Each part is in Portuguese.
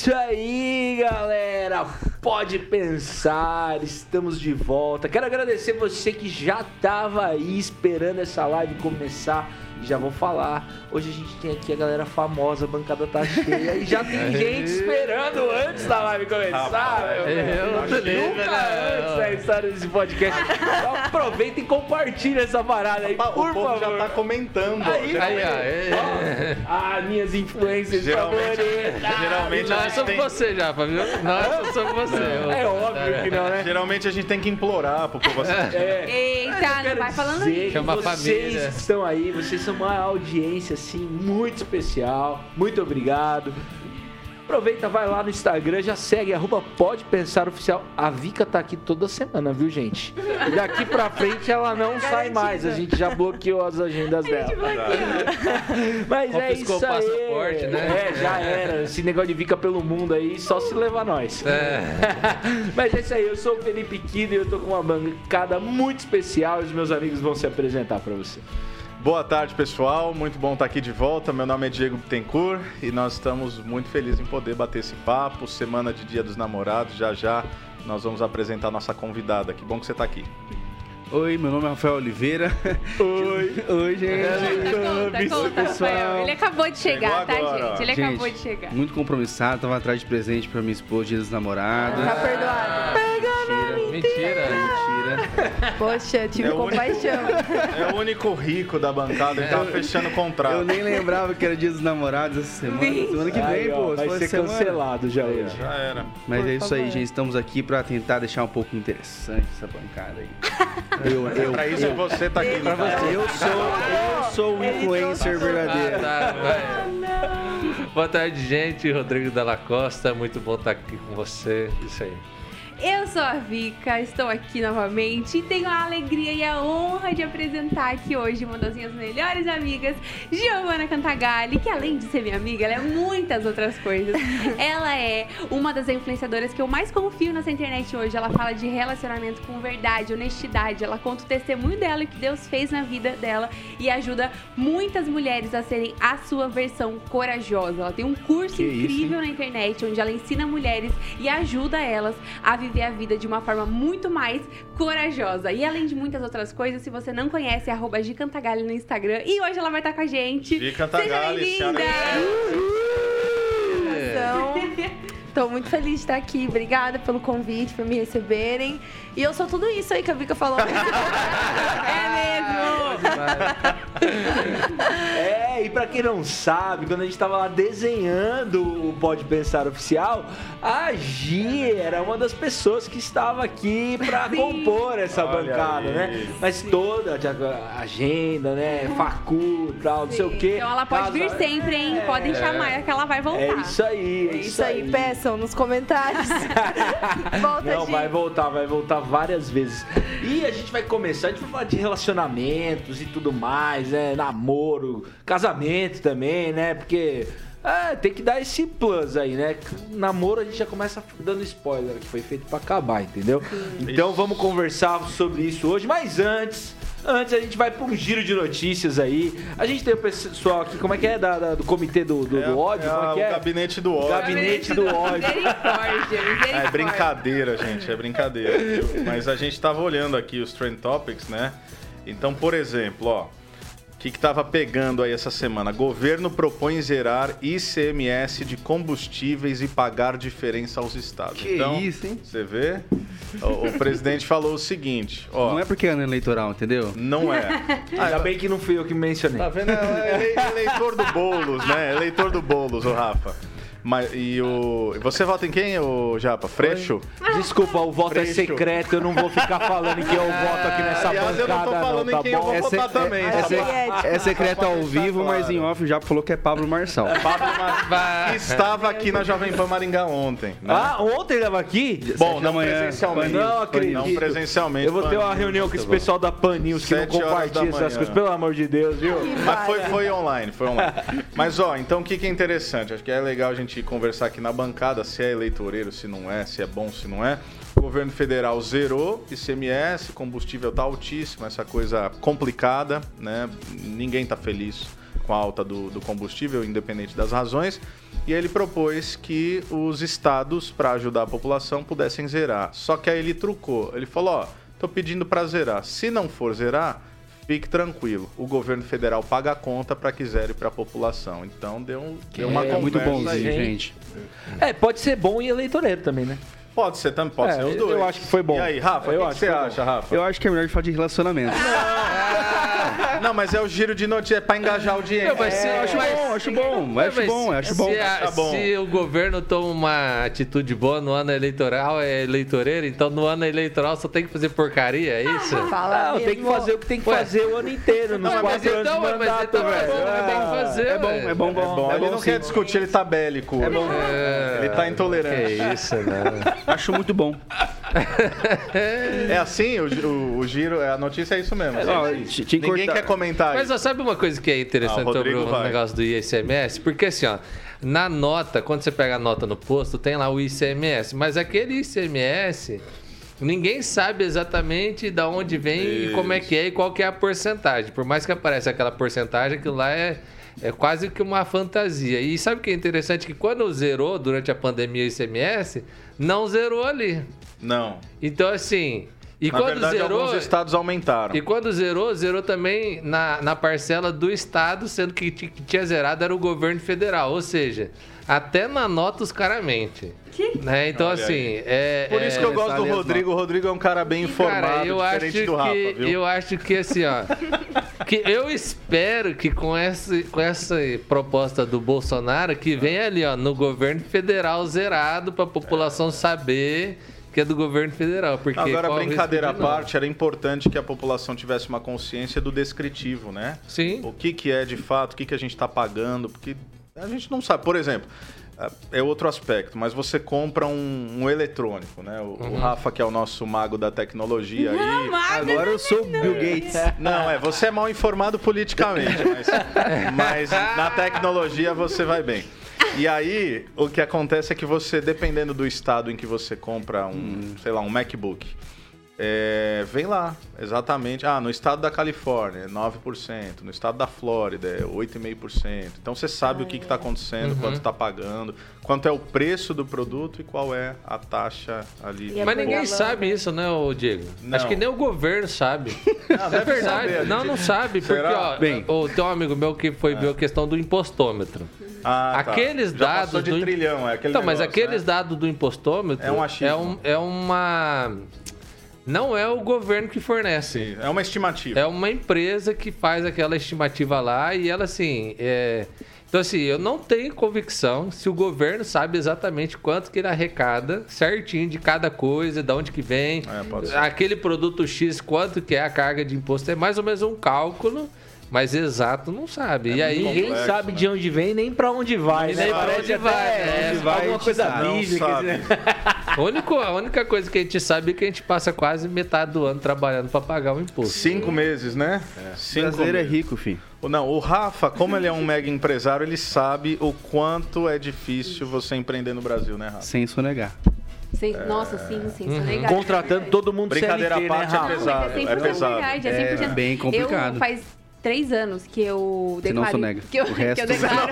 Isso aí, galera. Pode pensar, estamos de volta. Quero agradecer você que já estava aí esperando essa live começar. E já vou falar, hoje a gente tem aqui a galera famosa, a bancada tá cheia e já tem gente esperando antes da live começar. meu eu Nunca né? antes da história desse podcast. Então aproveita e compartilha essa parada aí, Opa, por o povo favor. já tá comentando. Aí, Aí, ó. é. Ah, minhas influências Geralmente- favoritas. geralmente Nós gente somos tem- você já, viu? Nós somos você. É óbvio que não, né? Geralmente a gente tem que implorar pro povo assistir. É. Eita, não vai falando isso. que Chama a vocês família. que estão aí, vocês são uma audiência assim muito especial. Muito obrigado. Aproveita, vai lá no Instagram, já segue, arroba Pode Pensar Oficial. A Vika tá aqui toda semana, viu, gente? E daqui pra frente ela não sai mais. A gente já bloqueou as agendas dela. Mas é isso o aí. passaporte, né? É, já era. Esse negócio de Vika pelo mundo aí, só se levar nós. É. Mas é isso aí, eu sou o Felipe Kido e eu tô com uma bancada muito especial os meus amigos vão se apresentar pra você. Boa tarde, pessoal. Muito bom estar aqui de volta. Meu nome é Diego Bittencourt e nós estamos muito felizes em poder bater esse papo. Semana de Dia dos Namorados, já já nós vamos apresentar a nossa convidada. Que bom que você está aqui. Oi, meu nome é Rafael Oliveira. Oi. Oi, gente. Conta, conta, Rafael. Ele acabou de chegar, Chegou tá, agora, gente? Ele Gente, acabou de chegar. Muito compromissado, tava atrás de presente pra minha esposa, dia dos namorados. Tá perdoado. Mentira. Mentira. Mentira. Poxa, tive É o único- compaixão. É o único rico da bancada, ele tava fechando o contrato. Eu nem lembrava que era dia dos namorados essa semana. Semana que Aí, vem, pô. vai ser semana. cancelado já hoje. Já era. Mas Por é isso aí, favor. gente. Estamos aqui pra tentar deixar um pouco interessante essa bancada aí. Eu, eu, Pra isso eu, você tá aqui. pra você, eu sou, eu sou o influencer verdadeiro. Ah, tá, vai. Boa tarde, gente. Rodrigo Della Costa, muito bom estar aqui com você. Isso aí. Eu sou a Vika, estou aqui novamente e tenho a alegria e a honra de apresentar aqui hoje uma das minhas melhores amigas, Giovanna Cantagalli, que além de ser minha amiga, ela é muitas outras coisas. Ela é uma das influenciadoras que eu mais confio nessa internet hoje. Ela fala de relacionamento com verdade, honestidade. Ela conta o testemunho dela e o que Deus fez na vida dela e ajuda muitas mulheres a serem a sua versão corajosa. Ela tem um curso Que isso, incrível na internet onde ela ensina mulheres e ajuda elas a viver a vida de uma forma muito mais corajosa. E além de muitas outras coisas, se você não conhece, é arroba Gicantagalli no Instagram. E hoje ela vai estar com a gente. Gi Cantagalli, Seja bem-vinda! tô muito feliz de estar aqui. Obrigada pelo convite, por me receberem. E eu sou tudo isso aí que a Vika falou. É mesmo! É, e pra quem não sabe, quando a gente tava lá desenhando o Pode Pensar Oficial, a Gi era uma das pessoas que estava aqui pra Sim. compor essa Olha bancada, aí. né? Mas toda a agenda, né? Facu, tal, não sei o quê. Então ela pode vir Casa- sempre, hein? É. Podem chamar que ela vai voltar. É isso aí, é É isso aí, nos comentários. Volta, Não, Gi. vai voltar, vai voltar várias vezes. E a gente vai começar, a gente vai falar de relacionamentos e tudo mais, né? Namoro, casamento também, né? Porque é, tem que dar esse plus aí, né? Namoro a gente já começa dando spoiler, que foi feito pra acabar, entendeu? Então vamos conversar sobre isso hoje, mas antes. Antes a gente vai pra um giro de notícias aí. A gente tem o pessoal aqui, como é que é? Da, da- do comitê do, do, do ódio? é como é que o é? gabinete do ódio. Gabinete do ódio. É brincadeira, gente, é brincadeira. viu? Mas a gente tava olhando aqui os Trend Topics, né? Então, por exemplo, ó, o que que tava pegando aí essa semana? Governo propõe zerar ICMS de combustíveis e pagar diferença aos estados. Que então, isso, hein? Você vê? O, o presidente falou o seguinte, ó, Não é porque é ano eleitoral, entendeu? não é. Ainda bem que não fui eu que mencionei. Tá vendo? É ele- eleitor do Boulos, né? Eleitor do Boulos, o Rafa. Mas, e o. Você vota em quem, o Japa? Freixo? Desculpa, o voto é Freixo. secreto, eu não vou ficar falando que eu voto aqui nessa Aliás, eu não bancada, tô falando não, tá em quem eu bom? vou É, votar se- também, é, tá é, se- é secreto ao vivo, mas em off já falou que é Pablo Marçal. Pablo Mar... que estava aqui na Jovem Pan Maringá ontem. Né? Ah, ontem ele tava aqui? Bom, não manhã, presencialmente. Não acredito. Não presencialmente. Eu vou ter uma reunião com esse bom. pessoal da Pan News que não Sete horas da compartilha essas manhã. coisas, pelo amor de Deus, viu? Mas foi, foi online, foi online. Mas ó, então o que, que é interessante? Acho que é legal a gente conversar aqui na bancada se é eleitoreiro, se não é, se é bom, se não é. O governo federal zerou ICMS, combustível tá altíssimo, essa coisa complicada, né? Ninguém tá feliz com com a alta do, do combustível, independente das razões. E ele propôs que os estados, para ajudar a população, pudessem zerar. Só que aí ele trucou. Ele falou: ó, tô pedindo para zerar. Se não for zerar, fique tranquilo. O governo federal paga a conta para que zere para a população. Então deu, um- deu uma é conversa muito bonzinho, aí. gente. É, pode ser bom e eleitoreiro também, né? Pode ser também, pode É, ser os eu dois. acho que foi bom. E aí, Rafa, Eu o que, acho que você acha, Rafa? Eu acho que é melhor de falar de relacionamento. Não, mas é o giro de notícia, é pra engajar a audiência. Não, mas se- É, acho bom, acho bom, acho Mas bom, acho bom. Se, a- Tá bom. se o governo toma uma atitude boa no ano eleitoral, é eleitoreiro, então no ano eleitoral só tem que fazer porcaria, é isso? Fala Não, tem que fazer o que tem que Ué. fazer o ano inteiro, nos Não, mas quatro anos então, de mas mandato, então é velho. bom, é bom Ah, fazer, É bom, velho. é bom, É bom, bom. ele É não bom quer sim. discutir, ele tá bélico. É bom. Ele tá intolerante. Que isso, né? Acho muito bom. É assim, o, o- o giro, a notícia é isso mesmo. Assim. que Ninguém cortar. quer comentar Mas isso. ó, sabe uma coisa que é interessante Ah, o sobre o vai. negócio do ICMS? Porque assim, ó, na nota, quando você pega a nota no posto, tem lá o ICMS, mas aquele ICMS, ninguém sabe exatamente de onde vem e como é que é e qual que é a porcentagem. Por mais que apareça aquela porcentagem, aquilo lá é, é quase que uma fantasia. E sabe o que é interessante? Que quando zerou durante a pandemia o ICMS, não zerou ali. Não. Então, assim. E Na quando verdade, zerou. alguns estados aumentaram. E quando zerou, zerou também na, na parcela do Estado, sendo que, que tinha zerado era o governo federal. Ou seja, até na nota os caras mentem. Né? Então, Olha assim, é. Por isso que eu é- gosto do. Rodrigo. O Rodrigo é um cara bem informado, Cara, eu acho diferente que do Rafa, viu? eu acho que assim, ó, que eu espero que com essa com essa proposta do Bolsonaro que venha ali, ó, no governo federal zerado para a população saber que é do governo federal, porque Agora, brincadeira à parte, era importante que a população tivesse uma consciência do descritivo, né? Sim. O que, que é de fato, o que, que a gente está pagando, porque a gente não sabe. Por exemplo, é outro aspecto, mas você compra um, um eletrônico, né? O, Uhum. o Rafa, que é o nosso mago da tecnologia aí. Mago, Agora eu sou o Bill Gates. Não, é, você é mal informado politicamente, mas, mas na tecnologia você vai bem. E aí, o que acontece é que você, dependendo do estado em que você compra um, sei lá, um MacBook, é, vem lá, exatamente. Ah, no estado da Califórnia, é 9%. No estado da Flórida, é 8,5%. Então você sabe o que está acontecendo, quanto está pagando, quanto é o preço do produto e qual é a taxa ali. E é Mas ninguém sabe isso, né, ô Diego? Não. Acho que nem o governo sabe. Não, é verdade. saber, não, não sabe. Porque, Será? ó, Bem. o, tem um amigo meu que foi ver a questão do impostômetro. Ah, tá. Aqueles Já dados do- trilhão, é aquele Então, mas negócio, aqueles né? dados do impostômetro É um achismo. é, um- é uma. Não é o governo que fornece. Sim, é uma estimativa. É uma empresa que faz aquela estimativa lá e ela assim. É... Então, assim, eu não tenho convicção se o governo sabe exatamente quanto que ele arrecada, certinho de cada coisa, de onde que vem. É, pode ser. Aquele produto X, quanto que é a carga de imposto. É mais ou menos um cálculo, mas exato não sabe. e aí. Ninguém complexo, sabe né? de onde vem nem pra onde vai, E né? nem pra Parece onde vai, né? onde Vai, alguma coisa bíblica. né? A única, a única coisa que a gente sabe é que a gente passa quase metade do ano trabalhando para pagar o imposto. Cinco meses, né? O Cinco brasileiro é meses. rico, filho. Não, o Rafa, como ele é um mega empresário, ele sabe o quanto é difícil você empreender no Brasil, né, Rafa? Sem sonegar. Sim, Nossa, sim, sim, isso é legal. Contratando todo mundo Brincadeira CLT, à parte, né, é Rafa? pesado. Não, é 100% pesado. é 100%. É bem complicado. Eu faz três anos que eu Você não declaro... sonega. Que eu, O resto- que eu declaro...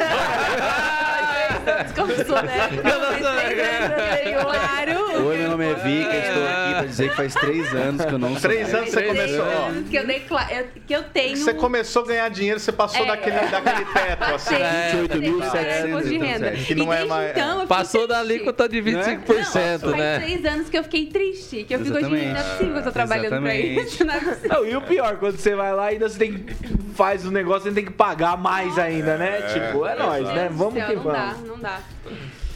Como sou, né? Faz três anos que eu declaro... Oi, meu nome é Vika, estou aqui pra dizer que faz três anos que eu não Três sonego. anos você Três começou, anos que eu declaro... Que eu tenho... Você começou a ganhar dinheiro, você passou É. daquele, daquele teto, assim. É, 28.700 imposto de renda. então, Que não e é mais- então, Passou da alíquota de 25%, Faz né? três anos que eu fiquei triste. Que eu fico hoje, não é possível que eu tô trabalhando pra isso. Não é. Não, e o pior, quando você vai lá ainda você tem que faz o negócio, você tem que pagar mais ainda, né? tipo, é nóis, né? Vamos que céu, não dá, vamos. não dá.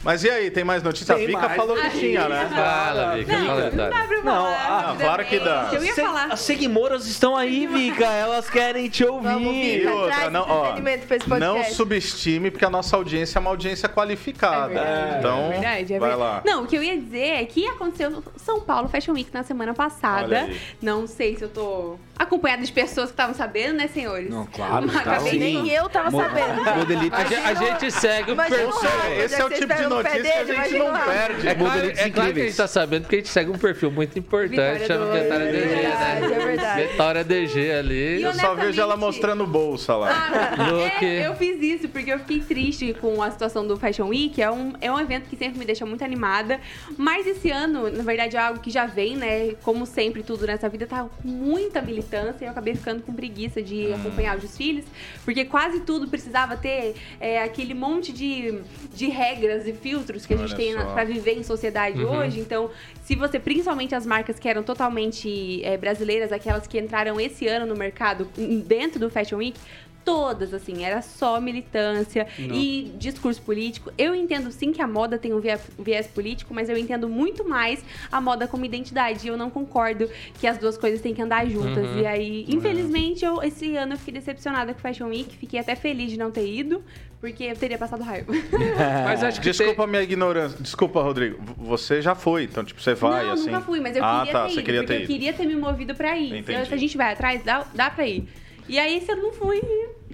Mas e aí, tem mais notícia? Tem a Vika mais. falou que tinha, né? Fala, Vika, Não, fala a não dá verdade. pra Não, falar. ah, claro que dá. Eu ia Se- falar. As seguimoras estão aí, Vika. Elas querem te Vamos, ouvir. E Vika, outra, traz não, ó, entretenimento pra esse não podcast. subestime, porque a nossa audiência é uma audiência qualificada. É verdade, então, é verdade, é vai verdade. lá. Não, o que eu ia dizer é que aconteceu no São Paulo Fashion Week na semana Olha passada. aí. Não sei se eu tô Acompanhada de pessoas que estavam sabendo, né, senhores? Não, claro, Mas tá. Nem eu tava sabendo. Modelito. A, ge- a gente segue o perfil. Rafa, Esse é o tipo de notícia que a gente não perde. É claro, é claro que a gente tá sabendo porque a gente segue um perfil muito importante, Vitória chama do- Vitória É DG, verdade, né? é verdade. Vitória DG ali. E Eu só vejo ela mostrando bolsa lá. Ah, Look. é, eu fiz isso porque eu fiquei triste com a situação do Fashion Week. É um, é um evento que sempre me deixa muito animada. Mas esse ano, na verdade, é algo que já vem, né? Como sempre, tudo nessa vida tá com muita militância. E eu acabei ficando com preguiça de Hum. acompanhar os desfiles. Porque quase tudo precisava ter é, aquele monte de, de regras e filtros que a gente Olha tem pra viver em sociedade Uhum. hoje. Então, se você, principalmente as marcas que eram totalmente é, brasileiras, aquelas que entraram esse ano no mercado, em- dentro do Fashion Week, todas, assim, era só militância e discurso político. Eu entendo sim que a moda tem um viés político, mas eu entendo muito mais a moda como identidade. E eu não concordo que as duas coisas têm que andar juntas. Uhum. E aí, infelizmente, eu, esse ano eu fiquei decepcionada com o Fashion Week. Fiquei até feliz de não ter ido, porque eu teria passado raiva. Mas acho que Desculpa a minha ignorância. Desculpa, Rodrigo. Você já foi, então, tipo, você vai não, assim. nunca fui, mas eu ah, queria tá, ter você ido. queria ter eu ido. queria ter me movido pra ir. Se, Entendi. se a gente vai atrás, dá, dá pra ir. E aí, se eu não fui,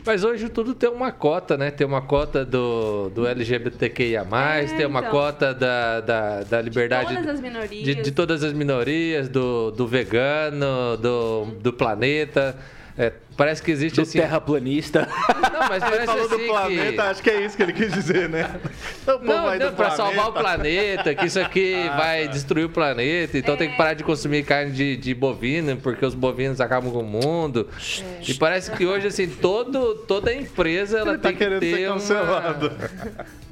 Mas hoje tudo tem uma cota, né? Tem uma cota do, do LGBTQIA+, É, tem uma então. cota da, da, da liberdade... todas as minorias. de, de todas as minorias, do, do vegano, do, do planeta. É, parece que existe Do assim... terraplanista. Não, mas Ele parece falou assim do planeta, que... acho que é isso que ele quis dizer, né? Então, o povo Não, não, planeta. salvar o planeta, que isso aqui Ah, vai tá. destruir o planeta, então tem que parar de consumir carne de, de bovino, porque os bovinos acabam com o mundo. E parece que hoje, assim, todo, toda empresa ela Ele tá tem que querendo ter ser uma... cancelado.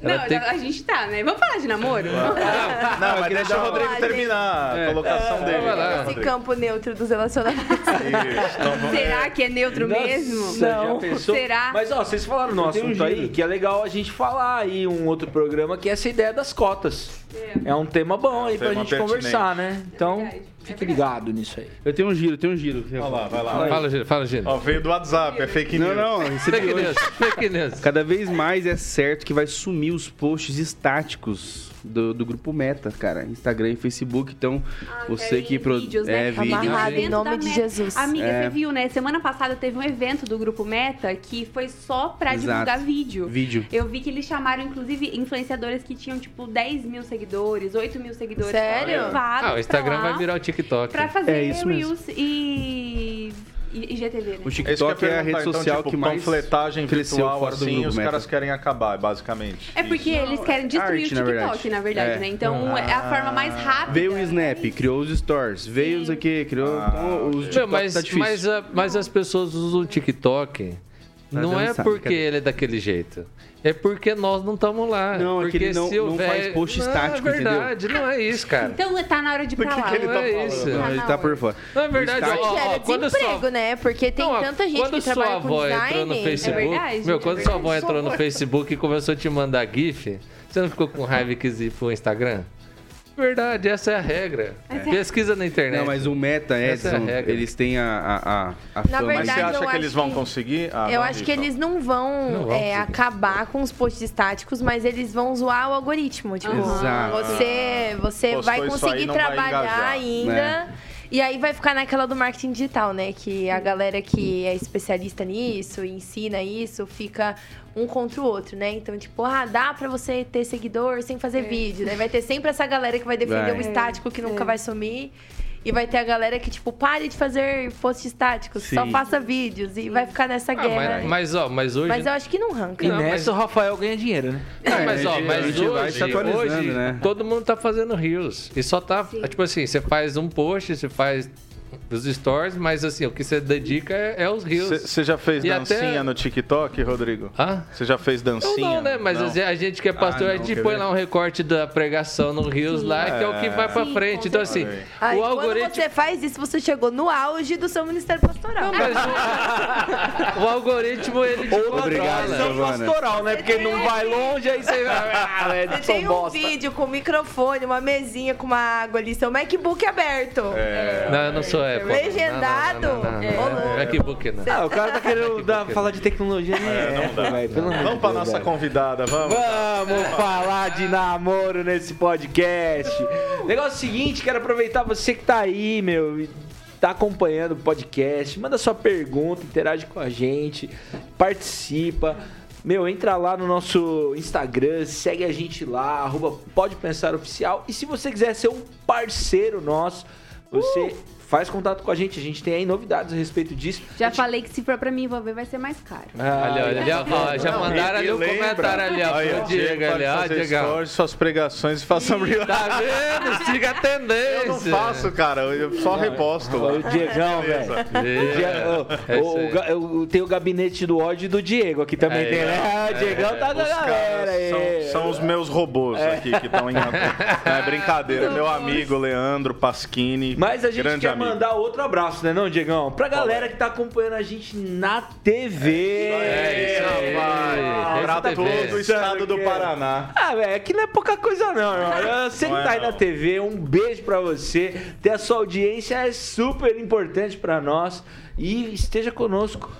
Não, Ela tem a gente tá, né? Vamos falar de namoro? Não, mas deixa o Rodrigo terminar a colocação dele. vai lá. Esse campo neutro dos relacionamentos. Isso, então Será que é neutro mesmo? Nossa, já pensou? Será? Mas ó, vocês falaram no tenho um assunto aí giro. que é legal a gente falar aí um outro programa que é essa ideia das cotas. É um tema bom aí pra gente pertinente. conversar, né? Então, é fique verdade. ligado nisso aí. Eu tenho um giro, eu tenho um giro. Vai lá, vai lá. Fala, Gino, fala, Gino. Ó, veio do WhatsApp, é fake Não, news. não, recebi Fake news, fake news. Cada vez mais é certo que vai sumir os posts estáticos do, do grupo Meta, cara. Instagram e Facebook. Então, você querem que produz. vídeos, né? É, vídeo. Amarrado em nome de. Jesus. Amiga, É. você viu, né? Semana passada teve um evento do Grupo Meta que foi só pra Exato. divulgar vídeo. Vídeo. Eu vi que eles chamaram, inclusive, influenciadores que tinham, tipo, 10 mil seguidores, 8 mil seguidores. Sério? Ah, o Instagram vai virar o TikTok. Pra fazer É isso mesmo. Reels e... e IGTV, né? O É TikTok é a rede perguntar. social então, tipo, que mais panfletagem virtual fora do assim, grupo os Meta. caras querem acabar, basicamente. É porque Isso. eles querem destruir arte, o na TikTok, na verdade. verdade, É. né? Então é a forma mais rápida. Veio o Snap, criou os Stories, veio os aqui, criou Ah, então, os ok. TikTok Meu, mas, tá difícil. mas, a- mas as pessoas usam o TikTok. Pra não é porque ele é daquele jeito. É porque nós não estamos lá. Não, é que porque ele não- se não faz post estático, não, é verdade, não é isso, cara. Então tá na hora de ir pra que lá. que ele não tá é falando? isso. Não, Tá ele tá por fora. Não é verdade, Start- ó, ó, Gera quando desemprego, sua- né? Porque tem Não, tanta gente quando que sua trabalha com avó design. entrou no Facebook, É verdade, meu, é quando verdade. sua avó entrou no Facebook e começou a te mandar GIF, você não ficou com raiva e quis ir pro Instagram? Verdade, essa é a regra. Pesquisa na internet. Não, mas o Meta, é Edson, regra. eles têm a, a, a, a Na fama. Mas verdade, você acha eu que acho eles vão que- conseguir? Ah, Eu acho que então. eles não vão, Não vão é, acabar com os posts estáticos, mas eles vão zoar o algoritmo. Tipo, Exato. você, você Postou vai conseguir vai trabalhar engajar. ainda. Né? E aí vai ficar naquela do marketing digital, né? Que a galera que é especialista nisso, ensina isso, fica um contra o outro, né? Então, tipo, ah, dá pra você ter seguidor sem fazer vídeo. Daí vai ter sempre essa galera que vai defender Vai. o estático que nunca É. vai sumir. E vai ter a galera que, tipo, pare de fazer posts estáticos, só Sim. faça vídeos. E vai ficar nessa Ah, guerra. mas, mas, ó, mas hoje... Mas eu acho que não arranca. E Não, nessa mas- o Rafael ganha dinheiro, né? Não, mas, ó, mas hoje, hoje né? todo mundo tá fazendo reels. E só tá, Sim. tipo assim, você faz um post, você faz os stories, mas assim, o que você dedica é, é os reels. Você já fez E dancinha até- no TikTok, Rodrigo? Hã? Você já fez Eu dancinha? não, né? Mas Não. assim, a gente que é pastor, Ah, a não, gente quer põe ver? lá um recorte da pregação no Rios lá, que é o que vai pra Sim, frente. Então, assim, o quando algoritmo. você faz isso, você chegou no auge do seu ministério pastoral. Não, mas o, o algoritmo, ele Obrigado, controla. Giovana. pastoral, né? Porque não vai longe, aí você vai. Ah, é Você tem um Bosta. vídeo com microfone, uma mesinha com uma água ali, seu MacBook aberto. É. Não, eu não sou Apple. Legendado? Não, não, não, não, É. não. MacBook não. Ah, o cara tá querendo dar- falar de tecnologia, né? É, não dá. amor Vamos de pra Deus, nossa convidada, vamos? Vamos falar de namoro nesse podcast. Negócio seguinte, quero aproveitar você que tá aí, meu. e tá acompanhando o podcast, manda sua pergunta, interage com a gente, participa. Meu, entra lá no nosso Instagram, segue a gente lá, arroba Pode Pensar Oficial. E se você quiser ser um parceiro nosso, você faz contato com a gente. A gente tem aí novidades a respeito disso. Já falei que se for pra me envolver vai ser mais caro. Ah, Olha, olha, ali, ó, ó, já Não, mandaram e- ali e o lembra- comentário ali, ó, Aí, pro Diego ali, ó, Diego. suas pregações e faça real. Tá vendo? Siga a tendência. Eu não faço, cara, eu só reposto. O Diegão, velho. O Dia- o- É aí. o ga- eu tenho o gabinete do ódio do Diego aqui também É, tem, né? Ah, o Diegão tá com a Os galera aí. são, são os meus robôs aqui que estão em Não é brincadeira. Meu amigo Leandro Pasquini. Mas a gente grande quer amigo. mandar outro abraço, né, não, Diegão? Pra galera que tá acompanhando a gente na TV. É isso aí. Rapaz, pra Rede todo TV. o estado do Paraná. Ah, velho, aqui não é pouca coisa não, irmão. Você que é tá aí na TV, um beijo pra você. Ter a sua audiência é super importante pra nós. E esteja conosco.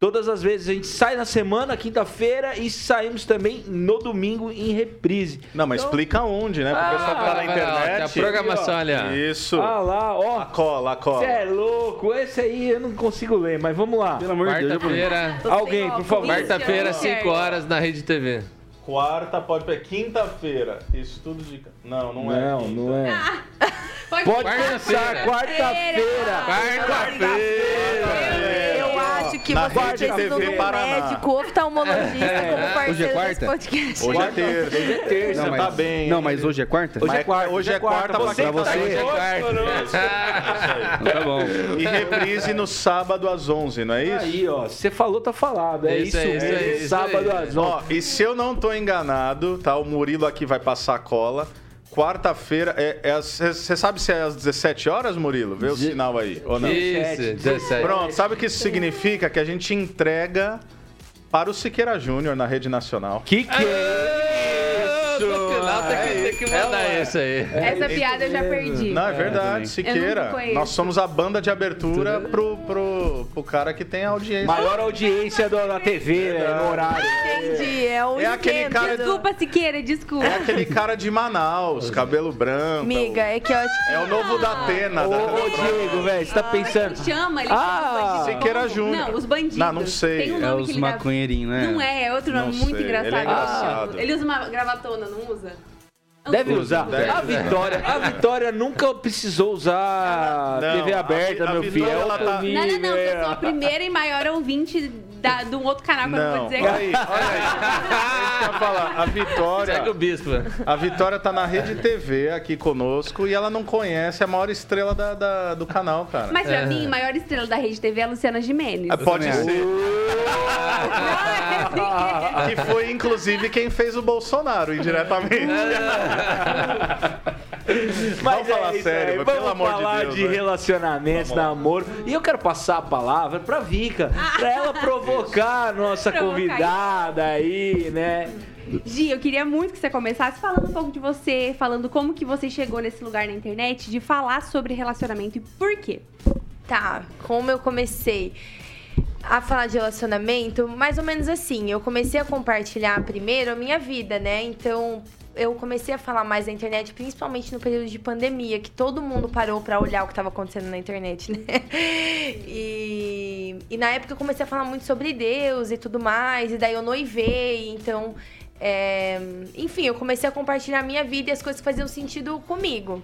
Todas as vezes a gente sai na semana, quinta-feira, e saímos também no domingo em reprise. Não, mas explica onde, né? Pro Ah, pessoal que tá na lá, internet. tem a programação ali, ó. Isso. Ah lá, A ó. cola, a cola. Você é louco, esse aí eu não consigo ler, mas vamos lá. Pelo amor de Deus. Quarta-feira, Alguém, por favor. quarta-feira, 5 horas na Rede TV. Quarta pode ser quinta-feira. Isso tudo de. Não, não, é. Não, não é. Pode Pode Quarta-feira. quarta-feira. Eu, eu acho que Na você Rede precisa TV de um Paraná. médico oftalmologista como Hoje é parceiro desse quarta? podcast. Hoje é terça. Hoje é terça. Não, tá bem. Não, mas hoje é quarta? Hoje é Mas quarta. hoje é quarta você pra tá você. Hoje é quarta. Tá bom. E reprise no sábado às 11, não é isso? Aí, ó, você falou, tá falado. É Isso isso, isso mesmo. isso Sábado às 11. Ó, e se eu não tô enganado, tá? O Murilo aqui vai passar a cola. Quarta-feira, você sabe se é às 17 horas, Murilo? Vê o sinal aí, ou não? Isso, 17. Pronto, sabe o que isso significa? Que a gente entrega para o Siqueira Júnior na Rede Nacional. Que que é Tem que, tem que mandar É, isso aí. Essa piada eu já perdi. Não, é verdade, Siqueira. Nós somos a banda de abertura pro, pro, pro cara que tem audiência. Maior audiência do, da TV, né, no horário. Entendi, é o É aquele cara do- Desculpa, Siqueira, desculpa. É aquele cara de Manaus, cabelo branco. Amiga, é que eu acho que... É o novo da Atena. Ô, Diego, velho, você tá pensando. Ele chama, ele Ah. Siqueira Júnior. Não, os bandidos. Não, não sei. Tem um É nome que os ele dá- maconheirinhos, né? Não é, é outro nome Não muito sei, engraçado. ele é engraçado. Ele usa uma gravatona, não usa? Deve usa. usar. Deve. A Vitória, a Vitória nunca precisou usar Não, TV a aberta, a meu filho. Vitória, É ela tá- Não, não, não, que eu sou a é. primeira e maior ouvinte da, de um outro canal que eu não vou dizer olha aí, olha aí. É eu falar. A Vitória, Segue o bispo. a Vitória tá na Rede TV aqui conosco e ela não conhece a maior estrela da, da- do canal, cara. Mas pra mim, a maior estrela da Rede TV é a Luciana Gimenez. Ah, Pode ser. É Que foi, inclusive, quem fez o Bolsonaro, indiretamente. Mas Vamos falar é isso sério, aí, vamos pelo amor de falar Deus, de né? relacionamentos, namoro. E eu quero passar a palavra pra Vika, pra ela provocar a nossa Provocar. convidada aí, né? Gi, eu queria muito que você começasse falando um pouco de você, falando como que você chegou nesse lugar na internet, de falar sobre relacionamento e por quê. Tá, como eu comecei a falar de relacionamento, mais ou menos assim. Eu comecei a compartilhar primeiro a minha vida, né? Então, eu comecei a falar mais na internet, principalmente no período de pandemia, que todo mundo parou pra olhar o que estava acontecendo na internet, né? E, e na época eu comecei a falar muito sobre Deus e tudo mais, e daí eu noivei, então. é, enfim, eu comecei a compartilhar a minha vida e as coisas que faziam sentido comigo.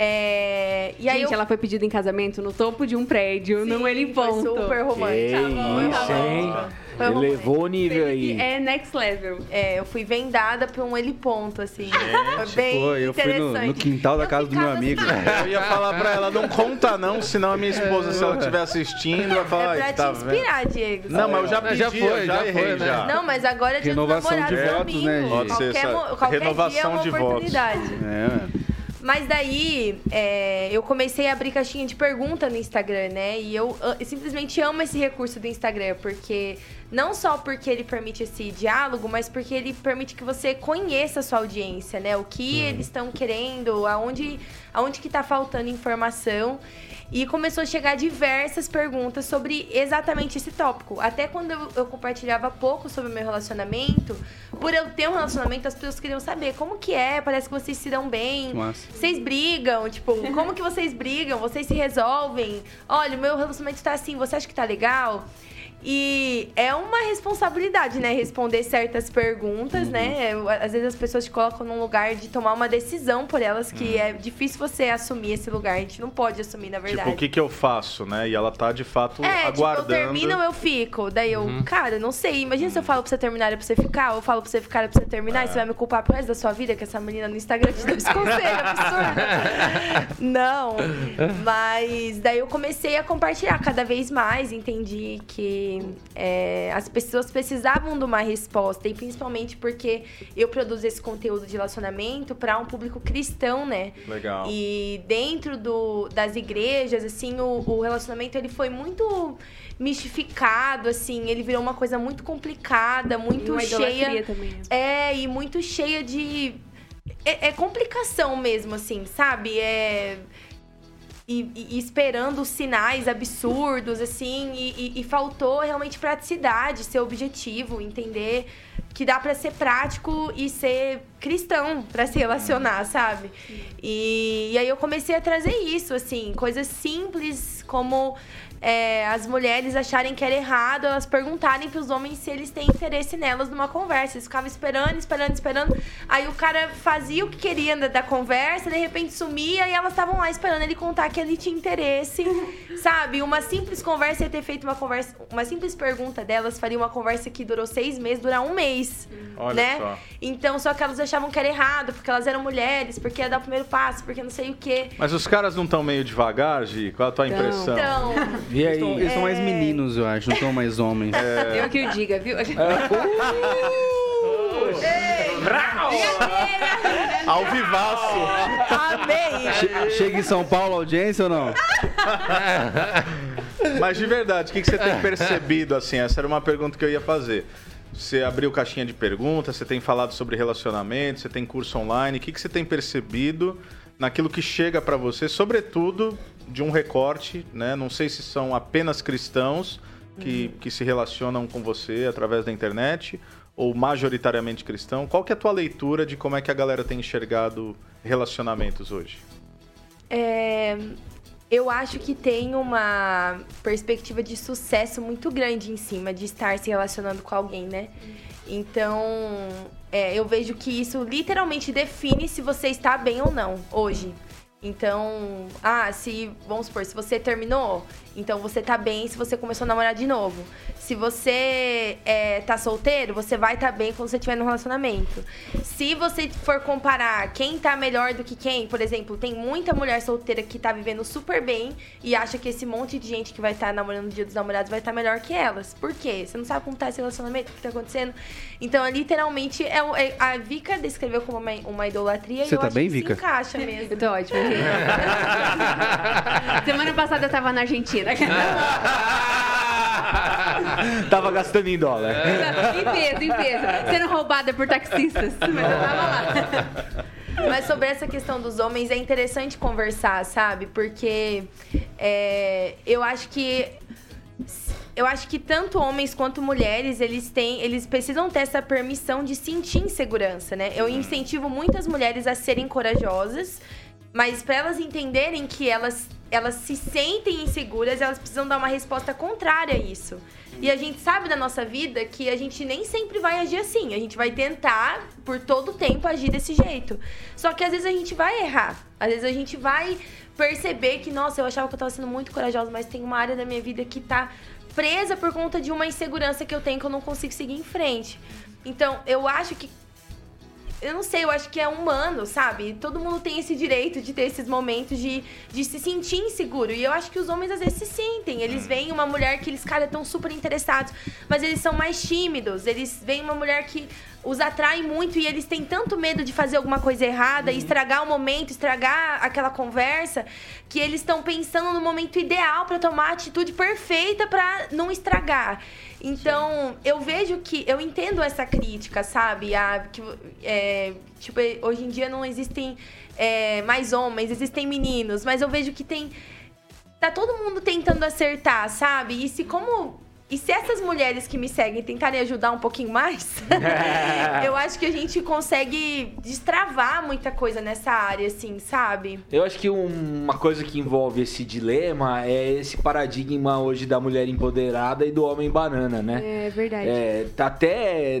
É, e aí Gente, eu ela foi pedida em casamento no topo de um prédio, Sim, num foi heliponto. super romântico. Tá isso, hein? Foi. Elevou o nível aí. É next level. É, eu fui vendada pra um heliponto, assim. Foi bem Pô, eu fui no, interessante. no quintal da Eu casa do meu amigo. assim, Eu ia falar pra ela, não conta não, senão a minha esposa, se ela estiver assistindo, vai falar, É pra "Ai, te tá vendo?" inspirar, Diego. Não, mas eu já Mas pedi, já foi, já, já errei, foi, né? já. Não, mas agora é dia Renovação dos namorados de é votos, né, gente? Qualquer, qualquer dia é renovação uma de votos. oportunidade. É, Mas daí, é, eu comecei a abrir caixinha de pergunta no Instagram, né? E eu, ah, eu simplesmente amo esse recurso do Instagram, porque não só porque ele permite esse diálogo, mas porque ele permite que você conheça a sua audiência, né? O que eles estão querendo, aonde, aonde que tá faltando informação. E começou a chegar diversas perguntas sobre exatamente esse tópico. Até quando eu, eu compartilhava pouco sobre o meu relacionamento, por eu ter um relacionamento, as pessoas queriam saber como que é, parece que vocês se dão bem. Massa. Vocês brigam, tipo, como que vocês brigam? Vocês se resolvem? Olha, o meu relacionamento tá assim, você acha que tá legal? E é uma responsabilidade, né? Responder certas perguntas, Uhum. né? Às vezes as pessoas te colocam num lugar de tomar uma decisão por elas, que Uhum. é difícil você assumir esse lugar. A gente não pode assumir, na verdade. Tipo, o que que eu faço, né? E ela tá, de fato, É, aguardando. tipo, eu termino ou eu fico. Daí eu, cara, não sei. Imagina se eu falo pra você terminar e pra você ficar, ou eu falo pra você ficar e pra você terminar, É. e você vai me culpar pro resto da sua vida, que essa menina no Instagram te deu esse conselho absurdo. não. Mas daí eu comecei a compartilhar cada vez mais, entendi que é, as pessoas precisavam de uma resposta, e principalmente porque eu produzo esse conteúdo de relacionamento pra um público cristão, né? Legal. E dentro do, das igrejas, assim, o, o relacionamento ele foi muito mistificado, assim, ele virou uma coisa muito complicada, muito Uma cheia. também. né? É, e muito cheia de. É, é complicação mesmo, assim, sabe? É. E, e- esperando sinais absurdos, assim, e, e- faltou realmente praticidade, ser objetivo, entender que dá pra ser prático e ser cristão pra se relacionar, sabe? E, e aí eu comecei a trazer isso, assim, coisas simples como é, as mulheres acharem que era errado, elas perguntarem pros homens se eles têm interesse nelas numa conversa. Eles ficavam esperando, esperando, esperando. Aí o cara fazia o que queria da, da conversa, de repente sumia e elas estavam lá esperando ele contar que ele tinha interesse, sabe? Uma simples conversa ia ter feito uma conversa, uma simples pergunta delas faria uma conversa que durou seis meses, durar um mês, Olha né? só. Então, só que elas achavam que era errado, porque elas eram mulheres, porque ia dar o primeiro passo, porque não sei o quê. Mas os caras não estão meio devagar, Gi? Qual a tua Então. impressão? Então, E Eles aí? Eles são mais meninos, eu acho, não são mais homens. É. Eu que o diga, viu? Ao vivaço! amei! Che- Chega em São Paulo audiência ou não? Mas de verdade, o que, que você tem percebido, assim? Essa era uma pergunta que eu ia fazer. Você abriu caixinha de perguntas, você tem falado sobre relacionamento, você tem curso online. O que, que você tem percebido naquilo que chega pra você, sobretudo de um recorte, né? Não sei se são apenas cristãos que, que se relacionam com você através da internet ou majoritariamente cristão. Qual que é a tua leitura de como é que a galera tem enxergado relacionamentos hoje? É, eu acho que tem uma perspectiva de sucesso muito grande em cima de estar se relacionando com alguém, né? Então, é, eu vejo que isso literalmente define se você está bem ou não hoje. Então, ah, se, vamos supor, se você terminou, então você tá bem se você começou a namorar de novo. Se você é, tá solteiro, você vai estar bem quando você estiver no relacionamento. Se você for comparar quem tá melhor do que quem, por exemplo, tem muita mulher solteira que tá vivendo super bem e acha que esse monte de gente que vai estar namorando no dia dos namorados vai estar melhor que elas. Por quê? Você não sabe como tá esse relacionamento, o que tá acontecendo. Então, é, literalmente, é, é- a Vika descreveu como uma, uma idolatria Você e eu tá acho bem, que Vika? se encaixa mesmo. Eu tô ótima. Semana passada eu tava na Argentina. Tava gastando em dólar. em peso, em peso. Sendo roubada por taxistas. Mas eu tava lá. Mas sobre essa questão dos homens é interessante conversar, sabe? Porque é, eu acho que eu acho que tanto homens quanto mulheres, eles têm, eles precisam ter essa permissão de sentir insegurança, né? Eu incentivo muitas mulheres a serem corajosas, mas para elas entenderem que elas elas se sentem inseguras, elas precisam dar uma resposta contrária a isso. E a gente sabe da nossa vida que a gente nem sempre vai agir assim. A gente vai tentar, por todo o tempo, agir desse jeito. Só que às vezes a gente vai errar. Às vezes a gente vai perceber que, nossa, eu achava que eu tava sendo muito corajosa, mas tem uma área da minha vida que tá presa por conta de uma insegurança que eu tenho que eu não consigo seguir em frente. Então, eu acho que eu não sei, eu acho que é humano, sabe? Todo mundo tem esse direito de ter esses momentos de, de se sentir inseguro. E eu acho que os homens às vezes se sentem. Eles veem uma mulher que eles, cara, estão super interessados, mas eles são mais tímidos. Eles veem uma mulher que os atrai muito e eles têm tanto medo de fazer alguma coisa errada, estragar o momento, estragar aquela conversa, que eles estão pensando no momento ideal pra tomar a atitude perfeita pra não estragar. Então, eu vejo que. Eu entendo essa crítica, sabe? A, que, é, tipo, hoje em dia não existem é, mais homens, existem meninos, mas eu vejo que tem. Tá todo mundo tentando acertar, sabe? E se como E se essas mulheres que me seguem tentarem ajudar um pouquinho mais, eu acho que a gente consegue destravar muita coisa nessa área, assim, sabe? Eu acho que um- uma coisa que envolve esse dilema é esse paradigma hoje da mulher empoderada e do homem banana, né? É verdade. É, tá até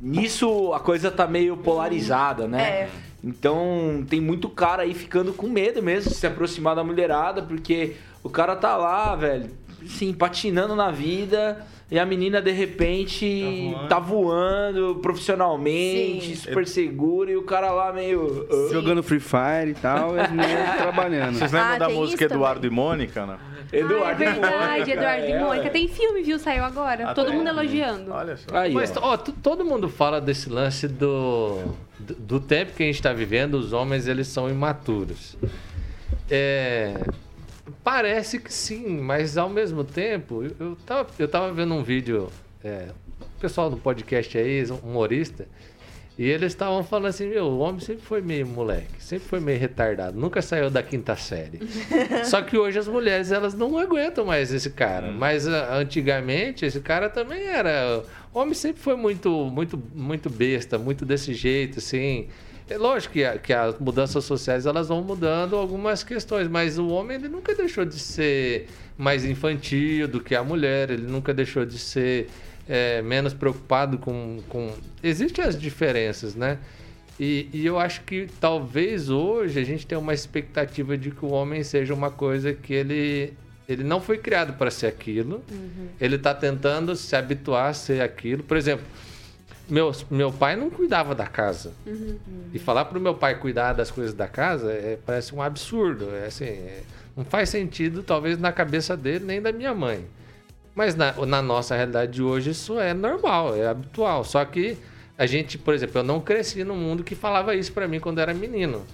nisso a coisa tá meio polarizada, né? É. Então tem muito cara aí ficando com medo mesmo de se aproximar da mulherada, porque o cara tá lá, velho, assim, patinando na vida. E a menina, de repente, tá voando, profissionalmente, Sim. super segura, e o cara lá meio. "Ah". Jogando Free Fire e tal, e trabalhando. Vocês lembram Ah, da tem música isso Eduardo e Mônica, né? Eduardo ah, é verdade, Mônica, Eduardo e é, Mônica. ué. Tem filme, viu? Saiu agora. Ah, Todo tem? mundo elogiando. Olha só. Aí, Mas, ó. ó, todo mundo fala desse lance do, do, do tempo que a gente está vivendo, os homens eles são imaturos. É, parece que sim, mas ao mesmo tempo, eu, eu, tava, eu tava vendo um vídeo, é, o pessoal do podcast aí, um humorista, e eles estavam falando assim, meu, o homem sempre foi meio moleque, sempre foi meio retardado, nunca saiu da quinta série. Só que hoje as mulheres, elas não aguentam mais esse cara. Mas ah, antigamente, esse cara também era... O homem sempre foi muito, muito, muito besta, muito desse jeito, assim... É lógico que, a- que as mudanças sociais, elas vão mudando algumas questões, mas o homem, ele nunca deixou de ser mais infantil do que a mulher, ele nunca deixou de ser é, menos preocupado com, com... Existem as diferenças, né? E, e eu acho que talvez hoje a gente tenha uma expectativa de que o homem seja uma coisa que ele, ele não foi criado para ser aquilo. Ele está tentando se habituar a ser aquilo. Por exemplo, meu, meu pai não cuidava da casa. E falar para o meu pai cuidar das coisas da casa é, parece um absurdo. É assim, é- não faz sentido, talvez, na cabeça dele nem da minha mãe. Mas na, na nossa realidade de hoje isso é normal, é habitual. Só que a gente, por exemplo, eu não cresci num mundo que falava isso pra mim quando era menino.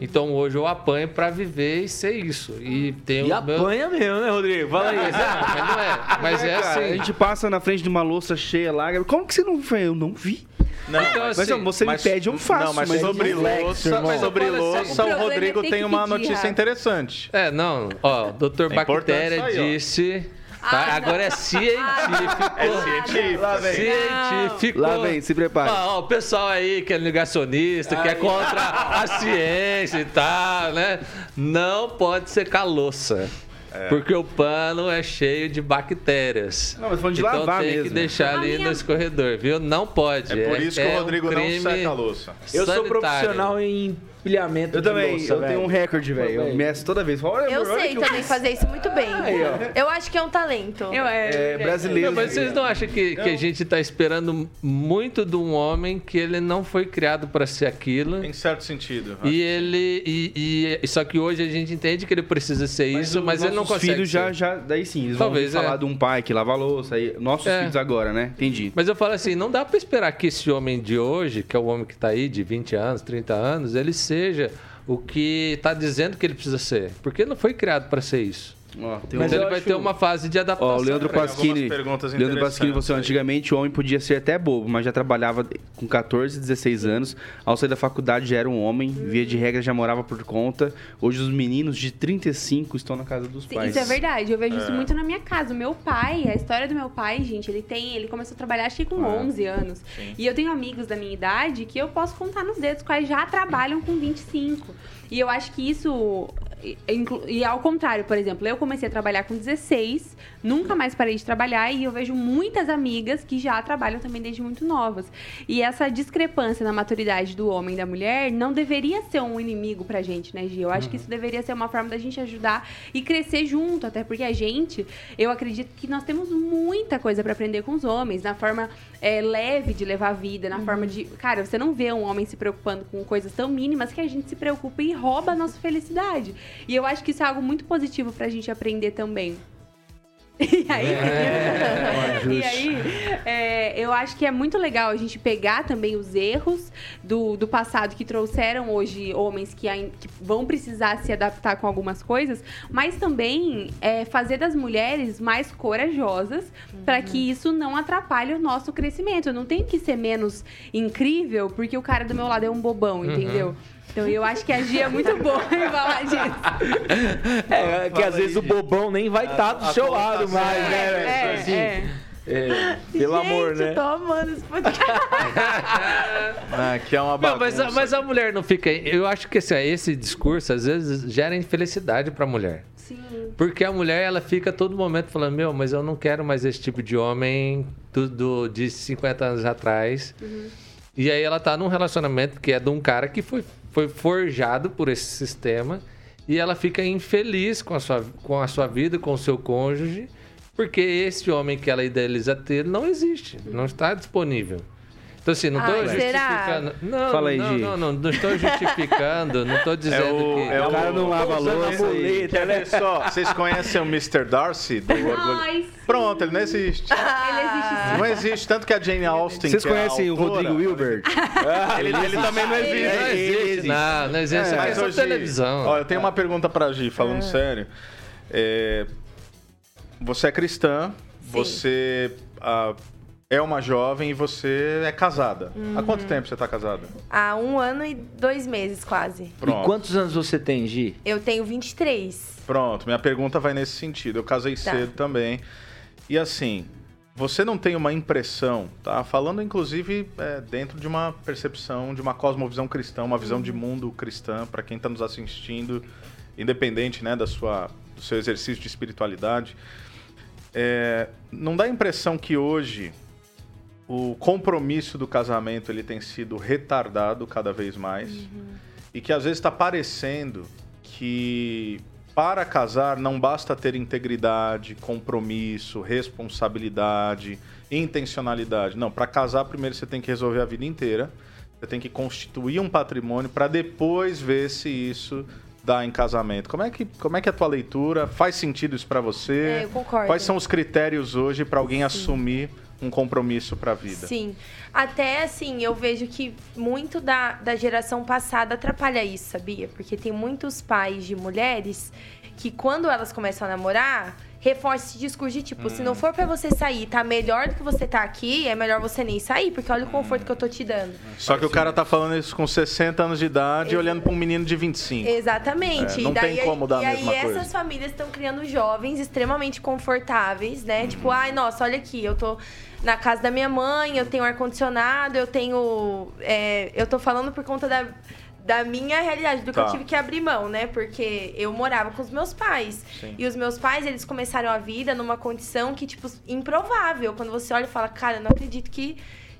Então hoje eu apanho pra viver e ser isso. E tem E o meu... apanha mesmo, né, Rodrigo? Fala aí. Mas, é, não é. Mas é, cara, assim. A gente passa na frente de uma louça cheia lá. Como que você não vê? Eu não vi. Não, Então, mas, Mas assim, você mas- me pede, eu faço. Não, mas, mas sobre louça, mas sobre louça, o o é Rodrigo ter tem uma pedir, notícia Rafa. interessante. É, não. Ó, doutor É Bactéria aí, ó. Tá? Agora é científico. É científico. Lá vem. Científico. Lá vem, se prepare. Ó, ó, o pessoal aí que é negacionista, que é contra a ciência e tal, né? Não pode secar louça. Porque o pano é cheio de bactérias. Não, mas falando de então lavar tem que mesmo. deixar A ali minha- no escorredor, viu? Não pode. É por isso que o Rodrigo um não seca a louça. Eu sou profissional em empilhamento Eu de também, louça, eu tenho um recorde, velho. Eu meço toda vez. Olha, Eu olha sei que também fazer isso muito bem. Aí. Eu acho que é um talento. Eu, é, É brasileiro. Não, mas vocês não acham que, que a gente tá esperando muito de um homem que ele não foi criado para ser aquilo? Em certo sentido. E ele. E, e- só que hoje a gente entende que ele precisa ser isso, mas ele não nossos consegue. filhos já, já, daí sim, eles Talvez, vão é. falar de um pai que lava a louça. Aí, nossos É. filhos agora, né? Entendi. Mas eu falo assim, não dá pra esperar que esse homem de hoje, que é o homem que tá aí de 20 anos, 30 anos, ele seja o que tá dizendo que ele precisa ser. Porque ele não foi criado para ser isso. Ó, tem Mas um... ele vai acho- ter uma fase de adaptação. Ó, o Leandro Pasquini, Leandro Pasquini, você antigamente o homem podia ser até bobo, mas já trabalhava com 14, 16 anos. Ao sair da faculdade já era um homem, via de regra já morava por conta. Hoje os meninos de 35 estão na casa dos pais. Isso é verdade, eu vejo isso É. muito na minha casa. O meu pai, a história do meu pai, gente, ele tem, ele começou a trabalhar acho que com Ah, 11 anos. sim. E eu tenho amigos da minha idade que eu posso contar nos dedos, quais já trabalham com 25. E eu acho que isso e- e ao contrário, por exemplo, eu comecei a trabalhar com 16, nunca mais parei de trabalhar e eu vejo muitas amigas que já trabalham também desde muito novas. E essa discrepância na maturidade do homem e da mulher não deveria ser um inimigo pra gente, né, Gi? Eu acho que isso deveria ser uma forma da gente ajudar e crescer junto, até porque a gente, eu acredito que nós temos muita coisa pra aprender com os homens, na forma é, leve de levar a vida, na forma de. Cara, você não vê um homem se preocupando com coisas tão mínimas que a gente se preocupa e rouba a nossa felicidade. E eu acho que isso é algo muito positivo pra gente aprender também. E aí, e aí é, eu acho que é muito legal a gente pegar também os erros do, do passado que trouxeram hoje homens que, que vão precisar se adaptar com algumas coisas, mas também é, fazer das mulheres mais corajosas para que isso não atrapalhe o nosso crescimento. Eu não tenho que ser menos incrível porque o cara do meu lado é um bobão, entendeu? Então eu acho que a Gia é muito boa em falar disso. É, que às vezes o bobão nem vai estar do a seu lado mais, né? velho? É, Assim, é. é, pelo amor, Gente, né? eu tô amando esse podcast. Ah, que é uma Não, bagunça. mas, a- mas a mulher não fica. Eu acho que assim, esse discurso às vezes gera infelicidade pra mulher. Sim. Porque a mulher, ela fica a todo momento falando: Meu, mas eu não quero mais esse tipo de homem do, do- de 50 anos atrás. E aí ela tá num relacionamento que é de um cara que foi, foi forjado por esse sistema. E ela fica infeliz com a, sua, com a sua vida, com o seu cônjuge, porque esse homem que ela idealiza ter não existe, não está disponível. Então, assim, não estou Ai, será? justificando. Não, Fala aí, não, Gi. não, não, não estou justificando, não estou dizendo o- que. é O cara não lava a louça e... Ver só? Vocês conhecem o Mr. Darcy? Do Orgulho? Sim. Pronto, ele não existe. Ele existe sim. Não existe. Tanto que a Jane Austen. Vocês é a conhecem o autora, Rodrigo Wilbert? Ele, ele também não existe. Não É, ele existe, existe. não, não existe. É, Mas hoje, televisão. Ó, eu tenho uma pergunta pra Gi, falando sério. É, você é cristã, você ah, é uma jovem e você é casada. Há quanto tempo você tá casada? Há um ano e dois meses, quase. E Pronto. quantos anos você tem, Gi? Eu tenho 23. Pronto, minha pergunta vai nesse sentido. Eu casei Tá. cedo também. E assim, você não tem uma impressão, tá? Falando inclusive é, dentro de uma percepção, de uma cosmovisão cristã, uma visão de mundo cristã, para quem está nos assistindo, independente né, da sua, do seu exercício de espiritualidade. É, não dá a impressão que hoje o compromisso do casamento ele tem sido retardado cada vez mais e que às vezes está parecendo que para casar não basta ter integridade, compromisso, responsabilidade, intencionalidade. Não, para casar primeiro você tem que resolver a vida inteira. Você tem que constituir um patrimônio para depois ver se isso dá em casamento. Como é que como é que é a tua leitura? Faz sentido isso para você? É, eu concordo. Quais são os critérios hoje para alguém assumir um compromisso para a vida? Sim. Até assim, eu vejo que muito da, da geração passada atrapalha isso, sabia? Porque tem muitos pais de mulheres que, quando elas começam a namorar, reforçam esse discurso de tipo, se não for pra você sair, tá melhor do que você tá aqui, é melhor você nem sair, porque olha o conforto que eu tô te dando. Só que o cara tá falando isso com 60 anos de idade e olhando para um menino de 25. Exatamente. É, não e daí, tem como dar a e aí mesma coisa. essas famílias estão criando jovens extremamente confortáveis, né? Uhum. Tipo, ai, nossa, olha aqui, eu tô na casa da minha mãe, eu tenho ar-condicionado, eu tenho. é, eu tô falando por conta da, da minha realidade, do que Tá. eu tive que abrir mão, né? Porque eu morava com os meus pais. Sim. E os meus pais, eles começaram a vida numa condição que, tipo, improvável. Quando você olha e fala, cara, eu não acredito que.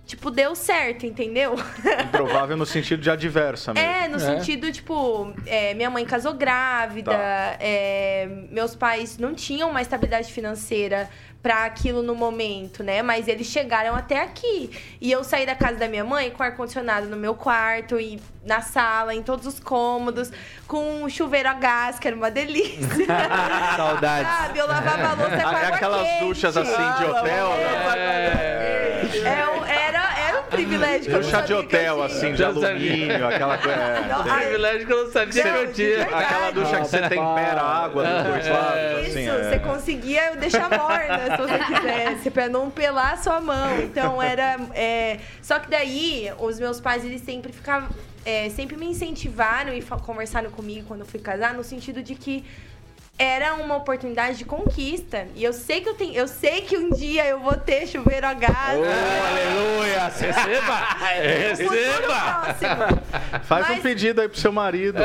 Tipo, deu certo, entendeu? Improvável no sentido de adversa mesmo. É, no sentido, tipo, é, minha mãe casou grávida, Tá. é, meus pais não tinham uma estabilidade financeira pra aquilo no momento, né? Mas eles chegaram até aqui. E eu saí da casa da minha mãe com ar-condicionado no meu quarto e na sala, em todos os cômodos, com um chuveiro a gás, que era uma delícia. Saudades. Sabe? Eu lavava a louça com água Aquelas quente. duchas assim de hotel, né? É era, era um privilégio que eu não Ducha de hotel, assim, de alumínio, aquela coisa. é. Um privilégio que eu não sabia que eu tinha. Aquela ducha que você tempera a água dos dois lados, Isso, assim. você é. conseguia deixar morna se você quisesse, pra não pelar a sua mão. Então era. é, Só que daí, os meus pais, eles sempre ficavam. é, sempre me incentivaram e conversaram comigo quando eu fui casar, no sentido de que era uma oportunidade de conquista. E eu sei que eu tenho. Eu sei que um dia eu vou ter chuveiro a gás. aleluia! Receba! Receba! Faz um Mas- pedido aí pro seu marido.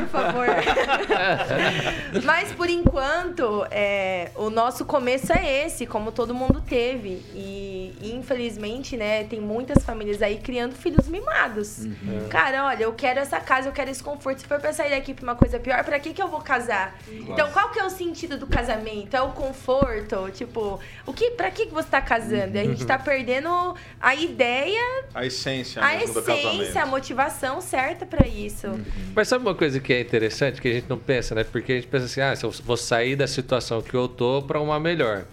Por favor. Mas por enquanto, é, o nosso começo é esse, como todo mundo teve. E infelizmente, né, tem muitas famílias aí criando filhos mimados. Cara, olha, eu quero essa casa, eu quero esse conforto. Se for pra sair daqui pra uma coisa pior, pra que, que eu vou casar? Então, qual que é o sentido do casamento? É o conforto? Tipo, o que, pra que, que você tá casando? A gente tá perdendo a ideia, A essência a mesmo do essência, a motivação certa pra isso. Mas sabe uma coisa que é interessante que a gente não pensa, né? Porque a gente pensa assim, ah, se eu vou sair da situação que eu tô para uma melhor.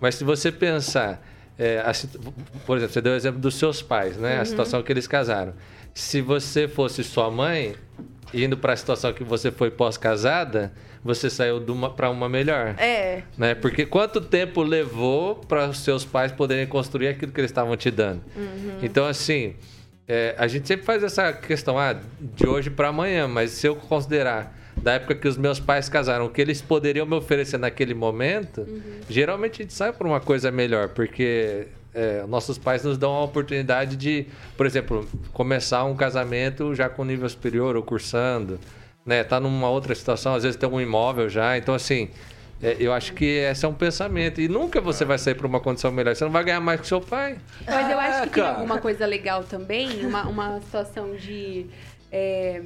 Mas se você pensar, é, a por exemplo, você deu o exemplo dos seus pais, né? A situação que eles casaram. Se você fosse sua mãe, indo para a situação que você foi pós-casada, você saiu para uma melhor. É. Né? Porque quanto tempo levou para os seus pais poderem construir aquilo que eles estavam te dando? Então, assim, é, a gente sempre faz essa questão ah, de hoje para amanhã, mas se eu considerar da época que os meus pais casaram, o que eles poderiam me oferecer naquele momento, geralmente a gente sai por uma coisa melhor, porque é, nossos pais nos dão a oportunidade de, por exemplo, começar um casamento já com nível superior ou cursando, né? Tá numa outra situação, às vezes tem um imóvel já, então assim. é, eu acho que esse é um pensamento. E nunca você vai sair para uma condição melhor. Você não vai ganhar mais que seu pai. Mas eu acho que tem alguma coisa legal também, uma, uma situação de. é,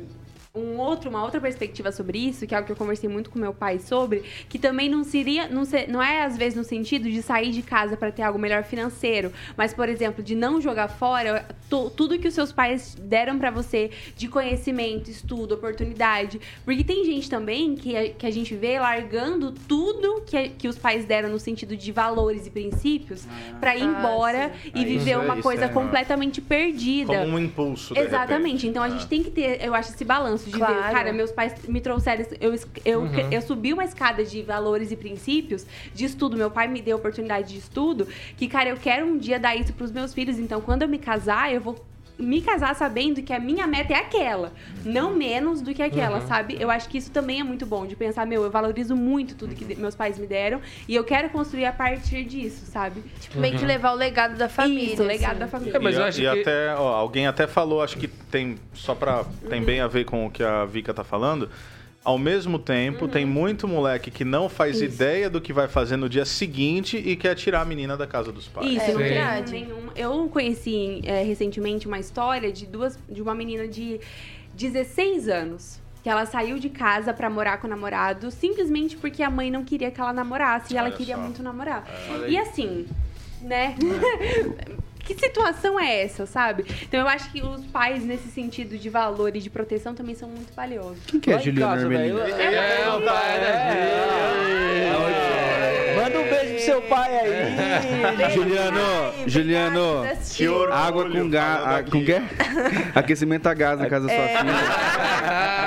um outro, uma outra perspectiva sobre isso, que é algo que eu conversei muito com meu pai sobre, que também não seria, não, se- não é às vezes no sentido de sair de casa para ter algo melhor financeiro, mas por exemplo, de não jogar fora tu- tudo que os seus pais deram para você de conhecimento, estudo, oportunidade, porque tem gente também que a, que a gente vê largando tudo que, que os pais deram no sentido de valores e princípios pra ir Ah, embora sim. e Ah, viver isso é- uma coisa é- completamente perdida. Como um impulso, de Exatamente. repente. Então a É. gente tem que ter, eu acho, esse balanço de Claro. ver, cara, meus pais me trouxeram, eu, eu, Uhum. eu subi uma escada de valores e princípios de estudo. Meu pai me deu oportunidade de estudo, que, cara, eu quero um dia dar isso pros meus filhos. Então, quando eu me casar, eu vou me casar sabendo que a minha meta é aquela, não menos do que aquela, Uhum. sabe? Eu acho que isso também é muito bom, de pensar, meu, eu valorizo muito tudo que de- meus pais me deram e eu quero construir a partir disso, sabe? Tipo, meio que levar o legado da família. Isso, o legado assim. da família. É, mas e, eu acho e que- até, ó, alguém até falou, acho que tem, só pra, tem bem a ver com o que a Vika tá falando. Ao mesmo tempo, tem muito moleque que não faz Isso. ideia do que vai fazer no dia seguinte e quer tirar a menina da casa dos pais. Isso, É não tem verdade. nenhum. Eu conheci é, recentemente uma história de duas, de uma menina de 16 anos. Que ela saiu de casa pra morar com o namorado simplesmente porque a mãe não queria que ela namorasse e ela Olha queria só. muito namorar. Olha E assim, né? que situação é essa, sabe? Então eu acho que os pais, nesse sentido de valor e de proteção, também são muito valiosos. Quem que é Juliana Hermelino? velho, É, o pai É. Manda um beijo pro seu pai aí. Juliano, Juliano, água com gás. Com quê? Aquecimento a gás na casa da sua filha.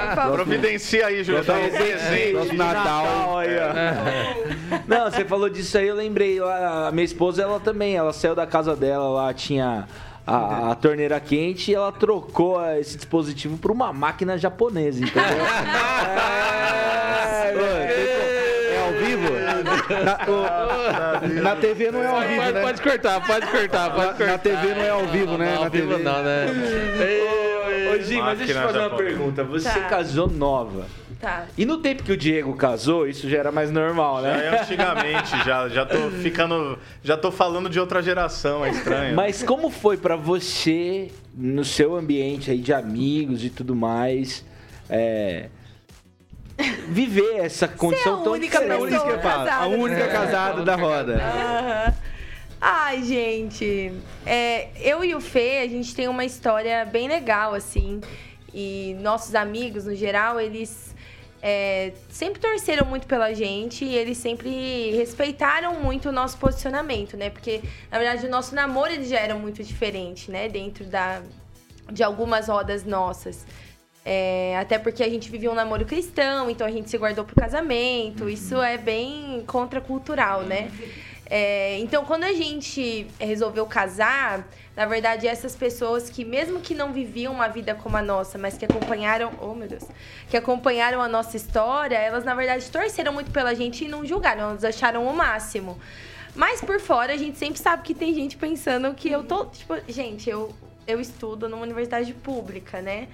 Por favor. Providencia aí, presente. Próximo Natal. aí, ó. Não, você falou disso aí, eu lembrei. A minha esposa, ela também, ela saiu da casa dela, lá tinha a, a torneira quente e ela trocou esse dispositivo por uma máquina japonesa, entendeu? é, É ao vivo? Na, o- na TV não é ao vivo, Pode, né? pode cortar, pode cortar, pode Na, cortar. na TV não é ao vivo, né? Não, Na ao vivo TV. não, né? Ô, Gi, mas deixa eu fazer uma pergunta. Você Tá. casou nova. Tá. E no tempo que o Diego casou, isso já era mais normal, Já né? é antigamente, já, já tô ficando. Já tô falando de outra geração, é estranho. Mas como foi pra você, no seu ambiente aí de amigos e tudo mais, é, viver essa condição a tão única diferente? É falo. A única né? casada da roda. Aham. Ai, gente. é, eu e o Fê, a gente tem uma história bem legal, assim. E nossos amigos, no geral, eles é, sempre torceram muito pela gente e eles sempre respeitaram muito o nosso posicionamento, né? Porque, na verdade, o nosso namoro ele já era muito diferente, né? Dentro da, de algumas rodas nossas. É, até porque a gente vivia um namoro cristão, então a gente se guardou pro casamento. Isso é bem contracultural, né? É, então, quando a gente resolveu casar, na verdade, essas pessoas que, mesmo que não viviam uma vida como a nossa, mas que acompanharam. Oh, meu Deus! Que acompanharam a nossa história, elas, na verdade, torceram muito pela gente e não julgaram, elas acharam o máximo. Mas por fora, a gente sempre sabe que tem gente pensando que eu tô. Tipo, gente, eu, eu estudo numa universidade pública, né?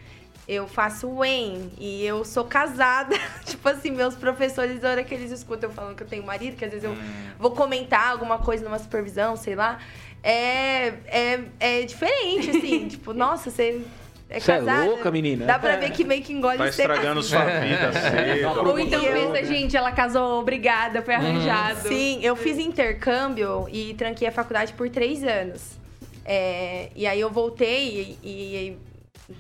Eu faço UEM e eu sou casada. tipo assim, meus professores, na hora que eles escutam eu falando que eu tenho marido, que às vezes eu vou comentar alguma coisa numa supervisão, sei lá. É, é, é diferente, assim. tipo, nossa, você é Você é casada. louca, menina? Dá pra ver que meio que engole Tá seco, estragando sua vida cedo. Ou então pensa, gente, ela casou, obrigada, foi arranjado. Sim, eu fiz intercâmbio e tranquei a faculdade por três anos. É, e aí eu voltei e, e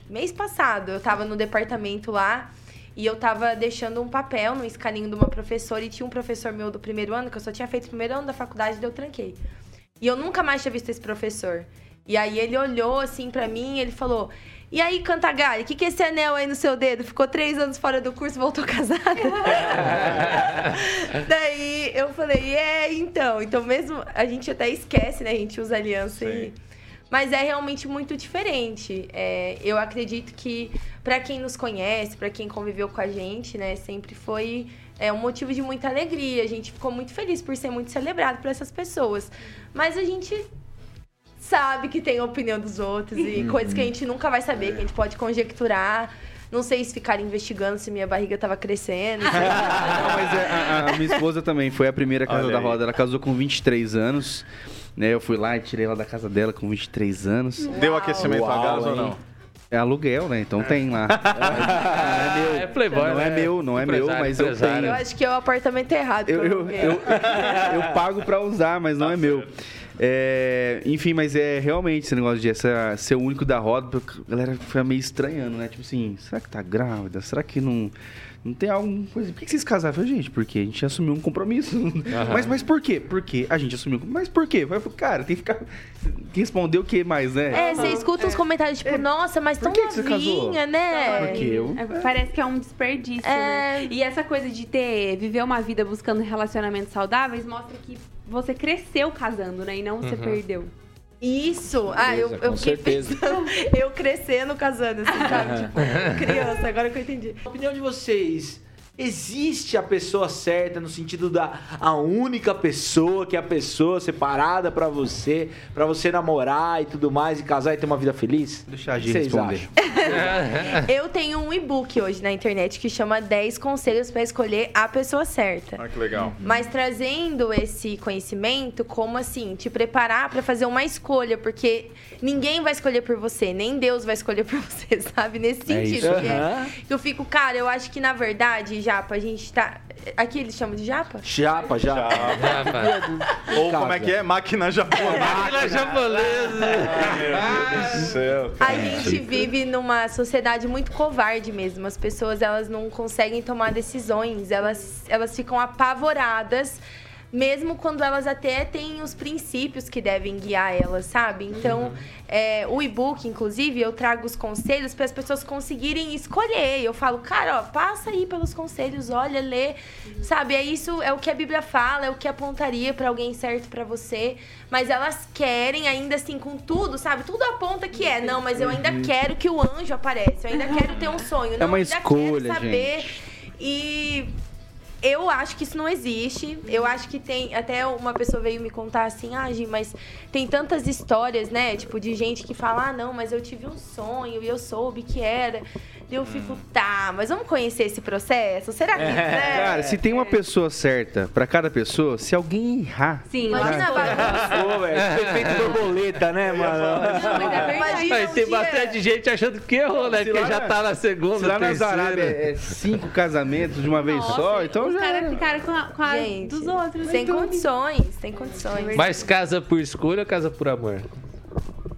mês passado eu tava no departamento lá e eu tava deixando um papel no escaninho de uma professora e tinha um professor meu do primeiro ano, que eu só tinha feito o primeiro ano da faculdade e eu tranquei. E eu nunca mais tinha visto esse professor. E aí ele olhou assim pra mim e ele falou: E aí, Cantagalli, o que, que é esse anel aí no seu dedo? Ficou três anos fora do curso, voltou casada? Daí eu falei, é, então. Então mesmo a gente até esquece, né? A gente usa aliança e. Mas é realmente muito diferente. É, eu acredito que, pra quem nos conhece, pra quem conviveu com a gente, né, sempre foi é, um motivo de muita alegria. A gente ficou muito feliz por ser muito celebrado por essas pessoas. Mas a gente sabe que tem a opinião dos outros e coisas que a gente nunca vai saber, que a gente pode conjecturar. Não sei se ficar investigando se minha barriga tava crescendo. Não, mas é, a, a minha esposa também foi a primeira casa Olha da aí. roda. Ela casou com 23 anos. Né, eu fui lá e tirei ela da casa dela com 23 anos. Deu Uau. aquecimento a Uau, gás ou não? É aluguel, né? Então tem lá. Não é meu. É playboy, Não né? é meu, não é meu, Empresário, mas eu tenho. Eu acho que é o apartamento errado. Eu, eu, eu, eu pago pra usar, mas não é meu. É, enfim, mas é realmente esse negócio de essa, ser o único da roda, a galera foi meio estranhando, né? Tipo assim, será que tá grávida? Será que não, não tem alguma coisa? Por que vocês casaram? Eu falei, gente, porque a gente assumiu um compromisso. Mas, mas por quê? Porque a gente assumiu um compromisso. Mas por quê? Eu falei, cara, tem que ficar. Responder o que mais, né? É, você escuta uns comentários tipo, nossa, mas Por tão que que você casou? novinha, né? Porque eu- É, parece que é um desperdício, É. né? E essa coisa de ter, viver uma vida buscando relacionamentos saudáveis mostra que você cresceu casando, né? E não você perdeu. Isso! Ah, eu, Beleza, eu com fiquei certeza. pensando, eu crescendo casando, assim, sabe? Tipo, criança, agora que eu entendi. Na opinião de vocês, existe a pessoa certa no sentido da a única pessoa que é a pessoa separada pra você, pra você namorar e tudo mais e casar e ter uma vida feliz? Deixa a vocês responder. Eu tenho um e-book hoje na internet que chama 10 conselhos pra escolher a pessoa certa. Ah, que legal. Mas trazendo esse conhecimento, como assim, te preparar pra fazer uma escolha, porque ninguém vai escolher por você, nem Deus vai escolher por você, sabe? Nesse É sentido. isso. que é- que eu fico, cara, eu acho que na verdade, Japa, a gente tá. Aqui eles chamam de Japa? Japa, já. Rafa. Ou como é que é? Máquina japonesa. Máquina japonesa. Meu Deus do céu. A gente vive numa sociedade muito covarde mesmo. As pessoas, elas não conseguem tomar decisões. Elas, elas ficam apavoradas, mesmo quando elas até têm os princípios que devem guiar elas, sabe? Então, é, o e-book, inclusive, eu trago os conselhos para as pessoas conseguirem escolher. Eu falo, cara, ó, passa aí pelos conselhos, olha, lê, sabe? É isso, é o que a Bíblia fala, é o que apontaria para alguém certo para você. Mas elas querem, ainda assim, com tudo, sabe? Tudo aponta que é. Não, mas eu ainda quero que o anjo apareça. Eu ainda quero ter um sonho. Não, uma eu ainda escolha, quero saber. gente. E eu acho que isso não existe. Eu acho que tem. Até uma pessoa veio me contar assim, ah, Gi, mas tem tantas histórias, né? Tipo, de gente que fala, ah, não, mas eu tive um sonho e eu soube que era. E eu fico, tá, mas vamos conhecer esse processo? Será que. né? Cara, se tem uma pessoa certa pra cada pessoa, se alguém errar. Sim, Imagina, vai- Pô, velho, efeito borboleta, né, mano? Não, mas é verdade. Imagina Aí um tem dia- bastante gente achando que errou, né? Se Porque lá já na- tá na segunda, Se lá na terceira. Arábia é cinco casamentos de uma vez Nossa, só, então os já. caras era. ficaram com a, com a Gente, dos outros. Sem então. condições, sem condições. Mas casa por escolha ou casa por amor?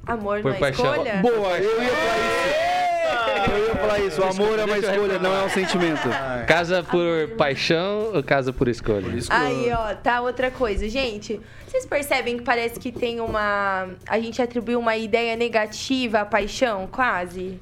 Amor Por não é paixão. escolha? Boa, eu ia falar isso. Eu ia falar isso. O amor é uma escolha, não é um sentimento. Casa por paixão ou casa por escolha? Aí, ó, tá outra coisa. Gente, vocês percebem que parece que tem uma. A gente atribuiu uma ideia negativa à paixão, quase?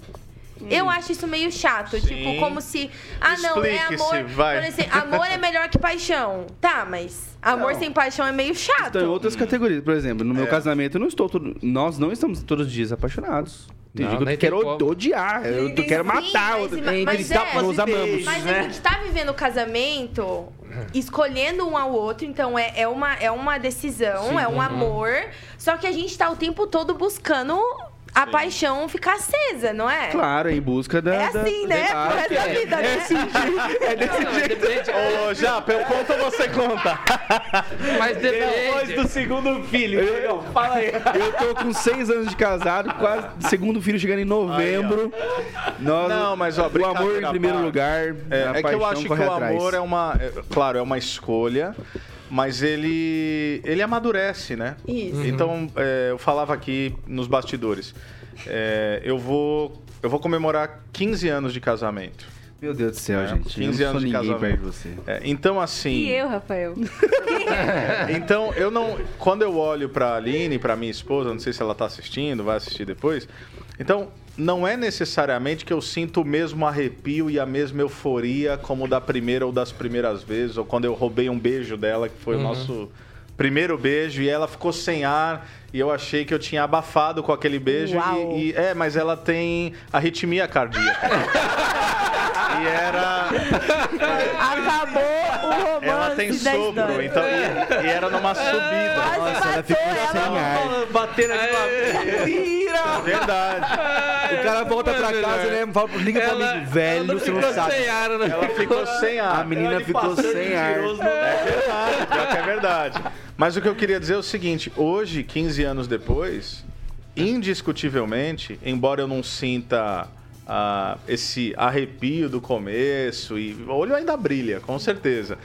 Eu acho isso meio chato. Sim. Tipo, como se. Ah, não, é amor. vai. Por exemplo, amor é melhor que paixão. Tá, mas amor Não. sem paixão é meio chato. Tem outras categorias. Por exemplo, no meu É. casamento, eu não estou todo... nós não estamos todos os dias apaixonados. Tem Não, que eu quero tem como. odiar, eu Sim, quero matar. mas- outro- mas Mas é. tá, nós amamos. Mas né? a gente tá vivendo o casamento escolhendo um ao outro, então é, é, uma, é uma decisão, é um amor. Só que a gente tá o tempo todo buscando a paixão ficar acesa, não é? Claro, em busca da. É da- assim, né? Claro Pro resto que da é. vida, né? É assim, gente. É desse Não, jeito. depende, Ô, Japa, eu conto ou você conta? mas Depois depende. do segundo filho. Diegão, Fala aí. Eu tô com seis anos de casado, quase segundo filho chegando em novembro. Nós, Não, mas, ó, o amor em primeiro parte. lugar. É, a é que eu acho que o atrás. amor é uma. é, claro, é uma escolha, mas ele. ele amadurece, né? Isso. Então, é, eu falava aqui nos bastidores. é, eu vou. Eu vou comemorar 15 anos de casamento. Meu Deus do céu, É, gente. 15 eu não anos sou de ninguém casamento. você. É, então, assim. E eu, Rafael? Então, eu não. Quando eu olho pra Aline, pra minha esposa, não sei se ela tá assistindo, vai assistir depois. Então, não é necessariamente que eu sinto o mesmo arrepio e a mesma euforia como da primeira ou das primeiras vezes, ou quando eu roubei um beijo dela, que foi o nosso primeiro beijo, e ela ficou sem ar. E eu achei que eu tinha abafado com aquele beijo. E, e- é, mas ela tem arritmia cardíaca. e era. Acabou o romance Ela tem da sopro, história. então, e, e era numa subida. Quase Nossa, ela matou ficou ela. sem ar. Batendo aqui uma... Mentira! Verdade. O cara volta pra casa, né? Fala, liga Ela- amigo, velho, ela você não ficou sabe. sem ar, né? Ela ficou sem ar. A menina ficou sem ar. no- É verdade, pior que é verdade. Mas o que eu queria dizer é o seguinte: hoje, 15 anos depois, indiscutivelmente, embora eu não sinta ah, esse arrepio do começo, e o olho ainda brilha, com certeza.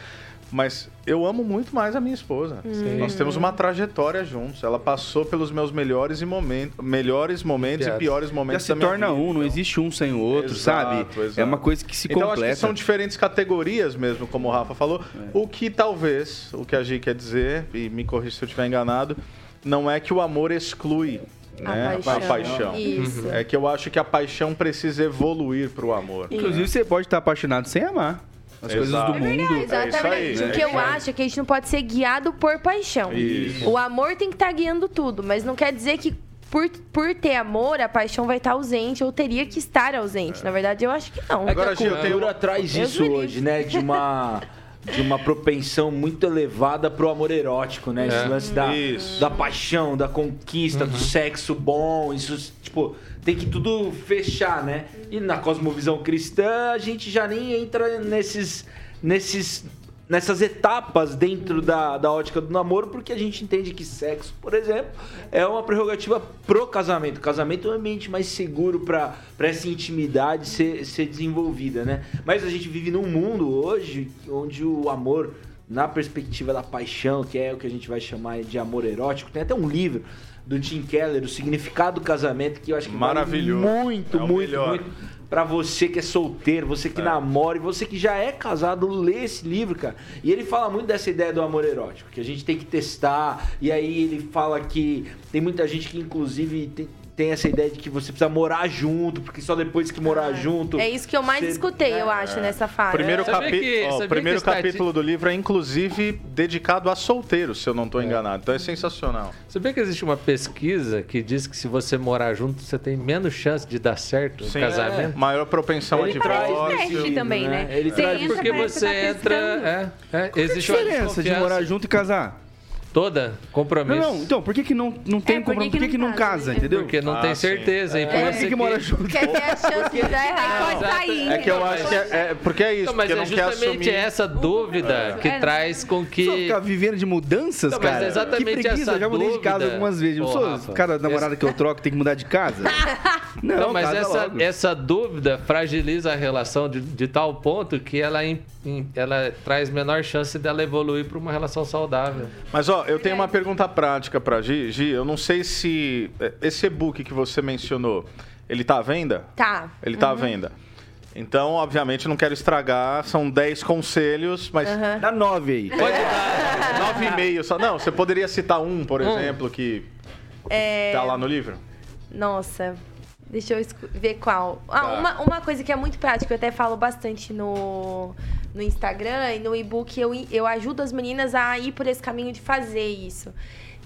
Mas eu amo muito mais a minha esposa. Nós temos uma trajetória juntos. Ela passou pelos meus melhores, e momen- melhores momentos e piores Já momentos se da minha torna vida. um, não Então- existe um sem o outro, Exato, sabe? exato. É uma coisa que se então, acho completa. que são diferentes categorias mesmo, como o Rafa falou. O que talvez, o que a Gi quer dizer, e me corrija se eu estiver enganado, não é que o amor exclui né, A paixão. Isso. É que eu acho que a paixão precisa evoluir pro amor. Inclusive, você pode estar apaixonado sem amar. As coisas Exato. do É mundo. É aí, Exatamente. é o que isso eu acho é que a gente não pode ser guiado por paixão. Isso. O amor tem que estar guiando tudo, mas não quer dizer que por, por ter amor, a paixão vai estar ausente ou teria que estar ausente. Na verdade, eu acho que não. É Agora, que a cultura uma- traz isso hoje, né? De uma, de uma propensão muito elevada pro amor erótico, né? Esse É. lance da, Isso. da paixão, da conquista, do sexo bom. Isso, tipo, tem que tudo fechar, né? E na cosmovisão cristã, a gente já nem entra nesses... nesses nessas etapas dentro da, da ótica do namoro, porque a gente entende que sexo, por exemplo, é uma prerrogativa pro casamento. O casamento é um ambiente mais seguro para essa intimidade ser, ser desenvolvida, né? Mas a gente vive num mundo hoje onde o amor, na perspectiva da paixão, que é o que a gente vai chamar de amor erótico, tem até um livro do Tim Keller, O Significado do Casamento, que eu acho que vale Maravilhoso. muito, É muito, melhor. muito Pra você que é solteiro, você que namora e você que já é casado, lê esse livro, cara. E ele fala muito dessa ideia do amor erótico, que a gente tem que testar. E aí ele fala que tem muita gente que, inclusive, tem, tem essa ideia de que você precisa morar junto, porque só depois que morar junto. É isso que eu mais você- escutei, eu acho, nessa fase. Primeiro, capi- que- primeiro capítulo do livro é, inclusive, dedicado a solteiros, se eu não estou enganado. Então é sensacional. Sabia que existe uma pesquisa que diz que se você morar junto, você tem menos chance de dar certo no Sim. casamento? Maior propensão a Ele traz divórcio. Teste livro, também, né? Ele Você traz Porque você tá entra. É, é, Qual existe a uma diferença de morar junto e casar? Toda compromisso. Não, não, então, por que, que não, não tem É, por que compromisso? Por que que, que não casa, né? entendeu? Porque não Ah, tem sim. certeza. E por Por isso que que- mora junto? Quer ter a chance de dar errado. Pode sair. É que eu acho que é, é- porque é isso, Não, mas porque é não quer justamente assumir. essa dúvida que É. traz com Só que. ficar vivendo de mudanças, Não, mas cara. é exatamente que preguiça, essa já mudei de casa dúvida. algumas vezes. Não Ô, sou Rafa, cara namorada que eu troco, tem que mudar de casa? Não, Não, mas casa essa, logo. essa dúvida fragiliza a relação de, de tal ponto que ela, im- im- ela traz menor chance dela evoluir para uma relação saudável. Mas ó, eu tenho uma pergunta prática pra Gi. Gi, eu não sei se é, esse e-book que você mencionou, ele tá à venda? Tá. Ele tá à venda. Então, obviamente, não quero estragar. São 10 conselhos, mas Dá nove aí. Pode dar. nove e meio só. Não, você poderia citar um, por exemplo, que É... tá lá no livro? Nossa, deixa eu ver qual. Ah, Tá. uma, uma coisa que é muito prática, eu até falo bastante no, no Instagram e no e-book, eu, eu ajudo as meninas a ir por esse caminho de fazer isso.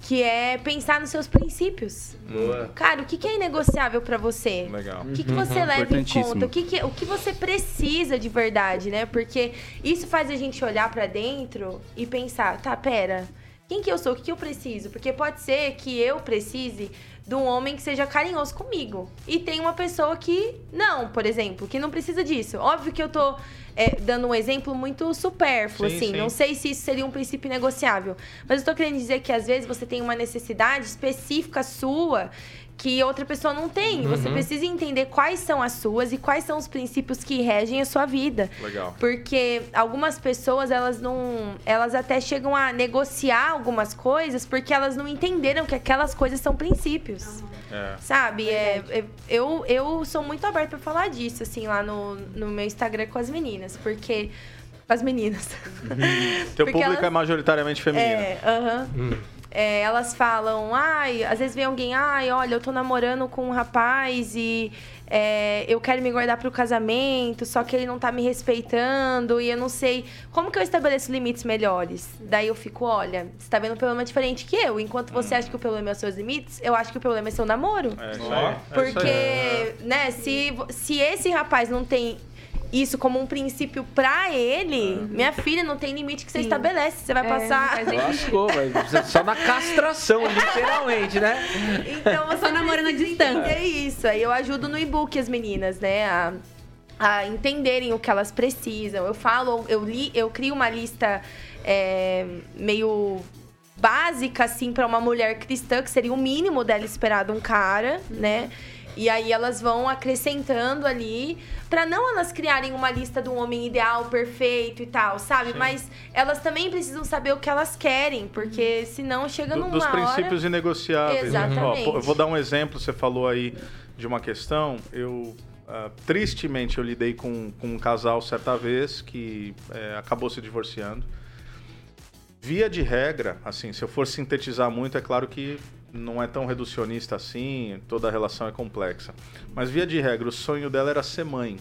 Que é pensar nos seus princípios. Boa. Cara, o que, que é inegociável pra você? Legal. O que, que você leva em conta? O que, que, o que você precisa de verdade, né? Porque isso faz a gente olhar pra dentro e pensar, tá, pera, quem que eu sou? O que, que eu preciso? Porque pode ser que eu precise de um homem que seja carinhoso comigo. E tem uma pessoa que não, por exemplo, que não precisa disso. Óbvio que eu tô é, dando um exemplo muito supérfluo, Sim, assim. sim. Não sei se isso seria um princípio negociável. Mas eu tô querendo dizer que às vezes você tem uma necessidade específica sua que outra pessoa não tem. Você precisa entender quais são as suas e quais são os princípios que regem a sua vida. Legal. Porque algumas pessoas, elas não. Elas até chegam a negociar algumas coisas porque elas não entenderam que aquelas coisas são princípios. É. Sabe? É, é- eu, eu sou muito aberta pra falar disso, assim, lá no, no meu Instagram com as meninas. Porque. As meninas. Teu Porque público elas- é majoritariamente feminino. É, aham. É, elas falam, ai, às vezes vem alguém, ai, olha, eu tô namorando com um rapaz e é, eu quero me guardar pro casamento, só que ele não tá me respeitando e eu não sei como que eu estabeleço limites melhores. Daí eu fico, olha, você tá vendo um problema diferente que eu. Enquanto você acha que o problema é os seus limites, eu acho que o problema é seu namoro. É isso aí. É isso aí. Porque, né, se, se esse rapaz não tem isso como um princípio pra ele, minha filha, não tem limite que você Sim. estabelece. Você vai É, passar. Lascou, vai. Só na castração, literalmente, né? Então você Só namorando à distância. entender isso. Aí eu ajudo no e-book as meninas, né? A, a entenderem o que elas precisam. Eu falo, eu li, eu crio uma lista é, meio básica, assim, pra uma mulher cristã, que seria o mínimo dela esperar de um cara, né? E aí elas vão acrescentando ali, pra não elas criarem uma lista de um homem ideal, perfeito e tal, sabe? Mas elas também precisam saber o que elas querem, porque senão chega Do- numa dos hora... princípios inegociáveis. né? Exatamente. Ó, pô, eu vou dar um exemplo, você falou aí de uma questão. Eu, ah, tristemente, eu lidei com, com um casal certa vez que eh, acabou se divorciando. Via de regra, assim, se eu for sintetizar muito, é claro que não é tão reducionista assim, toda a relação é complexa. Mas via de regra, o sonho dela era ser mãe.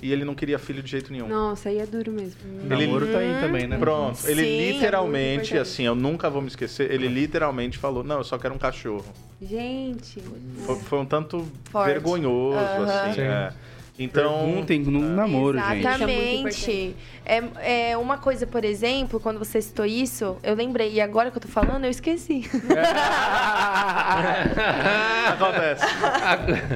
E ele não queria filho de jeito nenhum. Nossa, aí é duro mesmo. Ele- namoro tá aí também, né? Pronto, ele Sim, é muito literalmente, importante. assim, eu nunca vou me esquecer, ele literalmente falou, não, eu só quero um cachorro. Gente. Foi, foi um tanto Forte. vergonhoso, assim, Sim. é. Então, Perguntem no namoro, gente. Isso é muito Exatamente. É, é uma coisa, por exemplo, quando você citou isso, eu lembrei. E agora que eu tô falando, eu esqueci. acontece.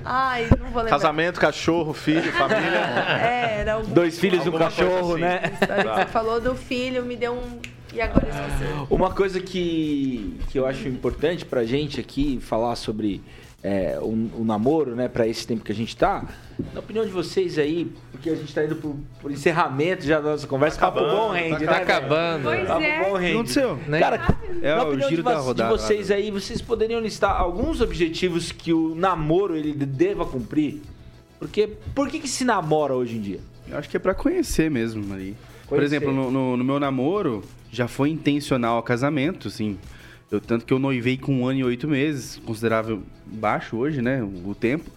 Ai, não vou lembrar. Casamento, cachorro, filho, família. É, era algum... Dois filhos e um cachorro, assim. né? Você falou do filho, me deu um... E agora eu esqueci. Uma coisa que, que eu acho importante pra gente aqui falar sobre é, o, o namoro, né, pra esse tempo que a gente tá, na opinião de vocês aí, porque a gente tá indo pro, pro encerramento já da nossa conversa, papo acabando, bom rende, tá né? Tá acabando. Pois Papo é. bom O que rende. aconteceu? Né? Cara, É na o opinião giro de, da vo- de rodada. vocês aí, vocês poderiam listar alguns objetivos que o namoro ele deva cumprir? Porque por que que se namora hoje em dia? Eu acho que é pra conhecer mesmo ali. Por Conhecer. exemplo, no, no- no meu namoro, já foi intencional o casamento, assim. Eu, tanto que eu noivei com um ano e oito meses, considerável baixo hoje, né, o, tempo.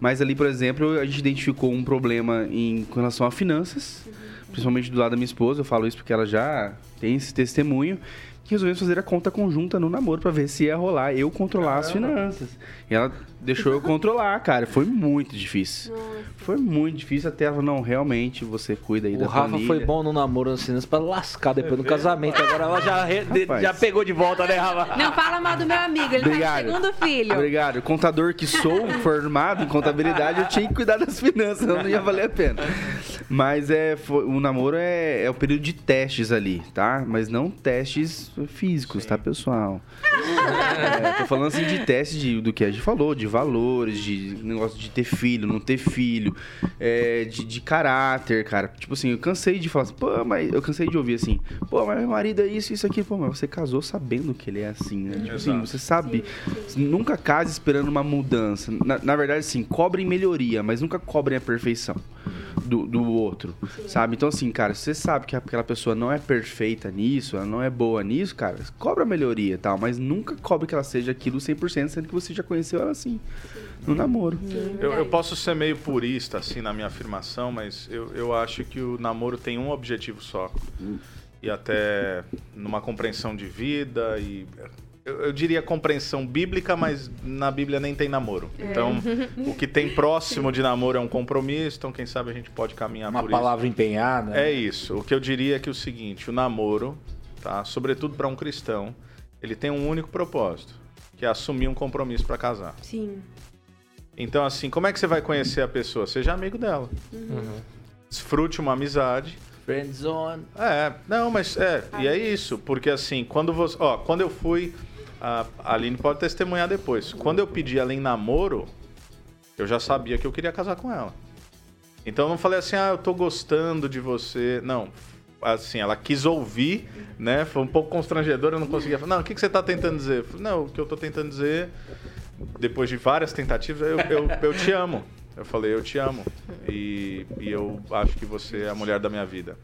Mas ali, por exemplo, a gente identificou um problema em com relação a finanças, principalmente do lado da minha esposa. Eu falo isso porque ela já tem esse testemunho. Que resolvemos fazer a conta conjunta no namoro pra ver se ia rolar eu controlar as finanças. E ela deixou eu controlar, cara. Foi muito difícil. Foi muito difícil até ela, não, realmente você cuida aí O da Rafa família. foi bom no namoro nas finanças pra lascar depois do casamento. Agora ela já, re- de- já pegou de volta, né, Rafa? Não fala mal do meu amigo, ele Obrigado. tá no segundo filho. Obrigado. Contador que sou, formado em contabilidade, eu tinha que cuidar das finanças, não ia valer a pena. Mas é, foi- o namoro é, é o período de testes ali, tá? Mas não testes físicos, tá, pessoal? É, tô falando assim de testes de- do que a gente falou, de valores, de negócio de ter filho, não ter filho, é, de, de caráter, cara. Tipo assim, eu cansei de falar assim, pô, mas eu cansei de ouvir assim, pô, mas meu marido é isso, isso aqui, pô, mas você casou sabendo que ele é assim, né? Tipo assim, você sabe. Nunca case esperando uma mudança. Na, na verdade, sim, cobrem melhoria, mas nunca cobrem a perfeição do, do outro, sabe? Então, assim, cara, se você sabe que aquela pessoa não é perfeita nisso, ela não é boa nisso, cara, cobra melhoria e tal, mas nunca cobre que ela seja aquilo 100%, sendo que você já conheceu ela assim, no namoro. Eu, eu posso ser meio purista, assim, na minha afirmação, mas eu, eu acho que o namoro tem um objetivo só. E até numa compreensão de vida e... Eu, eu diria compreensão bíblica, mas na Bíblia nem tem namoro. Então, o que tem próximo de namoro é um compromisso, então quem sabe a gente pode caminhar Uma por isso. palavra empenhada. É isso. O que eu diria é que é o seguinte, o namoro, tá? Sobretudo para um cristão, ele tem um único propósito, que é assumir um compromisso para casar. Sim. Então, assim, como é que você vai conhecer a pessoa? Seja amigo dela. Desfrute uma amizade. Friendzone. É, não, mas é, e é isso, porque assim, quando você, ó, quando eu fui, a a Aline pode testemunhar depois. Quando eu pedi ela em namoro, eu já sabia que eu queria casar com ela. Então eu não falei assim, ah, eu tô gostando de você. Não, assim, ela quis ouvir, né? Foi um pouco constrangedor, eu não conseguia falar. Não, o que, que você tá tentando dizer? Eu falei, não, o que eu tô tentando dizer, depois de várias tentativas, eu, eu, eu te amo. Eu falei, eu te amo. E, e eu acho que você é a mulher da minha vida.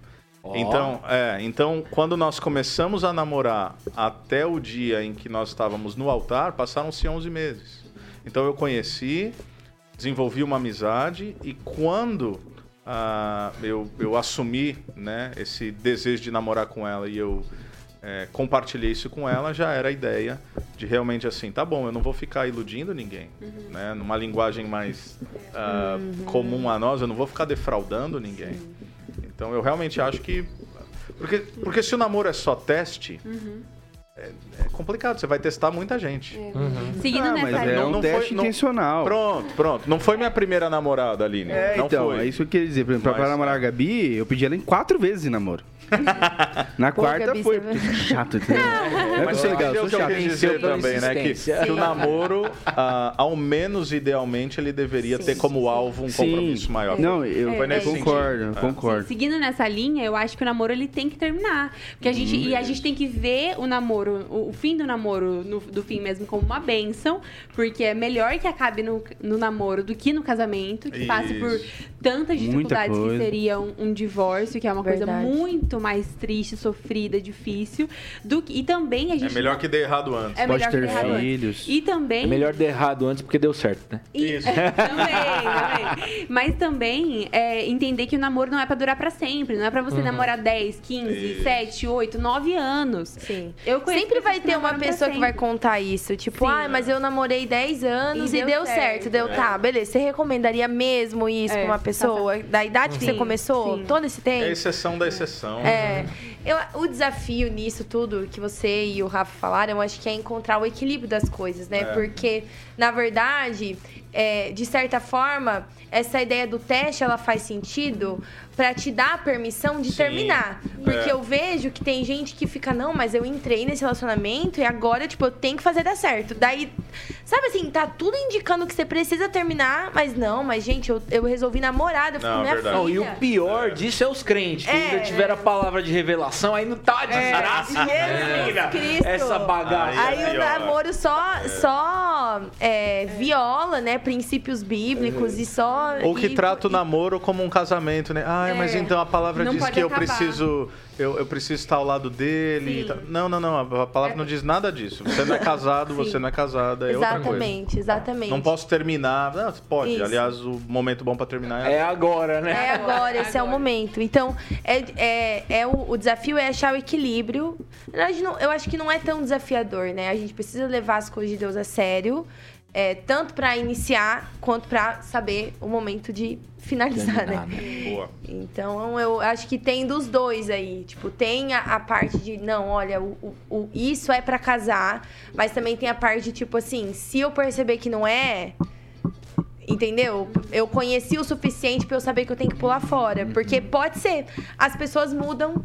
Então, é, então, quando nós começamos a namorar até o dia em que nós estávamos no altar, passaram-se 11 meses. Então eu conheci, desenvolvi uma amizade e quando ah, eu, eu assumi né, esse desejo de namorar com ela e eu é, compartilhei isso com ela, já era a ideia de realmente assim, tá bom, eu não vou ficar iludindo ninguém, né? Numa linguagem mais ah, comum a nós, eu não vou ficar defraudando ninguém. Então eu realmente acho que porque, porque se o namoro é só teste, é, é complicado. Você vai testar muita gente. Seguindo Ah, nessa mas é linha. um Não teste foi- não- intencional. Pronto, pronto. Não foi minha primeira namorada, Aline. É, não então, foi. é isso que eu queria dizer. Por exemplo, pra Mas- namorar a Gabi, eu pedi ela em quatro vezes em namoro. Na Pô, quarta Gabi, foi. porque chato, é Mas sou você legal, sou eu chato. dizer também, né? Que, que o namoro, ah, ao menos idealmente, ele deveria Sim, ter como alvo um Sim. compromisso maior. Não, eu nesse concordo, sentido. concordo. Sim, seguindo nessa linha, eu acho que o namoro ele tem que terminar. Porque a gente, Uhum. e a gente tem que ver o namoro, o, o fim do namoro, no- do fim mesmo, como uma benção. Porque é melhor que acabe no, no namoro do que no casamento, que passe por Isso. tantas dificuldades que seria um, um divórcio, que é uma Verdade. coisa muito mais triste, sofrida, difícil. Do, que- e também a É gente. melhor não- que dê errado antes. é Pode melhor ter filhos. E também. É melhor dar errado antes porque deu certo, né? E- Isso. também, também. Mas também é, entender que o namoro não é pra durar pra sempre. Não é pra você namorar 10, 15, Isso. 7, 8, 9 anos. Sim. Eu conheço Sempre vai ter uma pessoa que vai contar isso. Tipo, Sim. ah, mas eu namorei 10 anos E e, deu deu certo. certo. Deu, tá, beleza. Você recomendaria mesmo isso É, pra uma pessoa? Da idade que você Sim, começou? sim. Todo esse tempo? É exceção da exceção. É, eu, o desafio nisso tudo que você e o Rafa falaram, eu acho que é encontrar o equilíbrio das coisas, né? É. Porque, na verdade, é, de certa forma, essa ideia do teste, ela faz sentido pra te dar a permissão de Sim, terminar. Porque é. eu vejo que tem gente que fica, não, mas eu entrei nesse relacionamento e agora, tipo, eu tenho que fazer dar certo. Daí, sabe assim, tá tudo indicando que você precisa terminar, mas não, mas gente, eu, eu resolvi namorar, eu fico Não, minha verdade. Não, e filha. o pior disso é os crentes, que É. ainda tiveram a palavra de revelação, aí não tá desgraça. Jesus menina. Cristo. Essa bagaça. Aí é Aí o namoro só, só é, viola, né, princípios bíblicos e só... Ou que e- trata o namoro como um casamento, né? Ah, mas É. então a palavra Não diz que eu acabar. preciso. Eu, eu preciso estar ao lado dele. tal. Não, não, não. A palavra não diz nada disso. Você não é casado, Sim. você não é casada, é outra coisa. Exatamente, exatamente. Não posso terminar. Não, você pode. Isso. Aliás, o momento bom pra terminar É é. agora, né? É agora, esse é o momento. Então, é, é, é o, o desafio é achar o equilíbrio. Na verdade, não- eu acho que não é tão desafiador, né? A gente precisa levar as coisas de Deus a sério. É, tanto pra iniciar, quanto pra saber o momento de finalizar, Terminar, né? né? Boa. Então, eu acho que tem dos dois aí. Tipo, tem a, a parte de, não, olha, o, o- isso é pra casar. Mas também tem a parte de, tipo assim, se eu perceber que não é... Entendeu? Eu conheci o suficiente pra eu saber que eu tenho que pular fora. Porque pode ser. As pessoas mudam.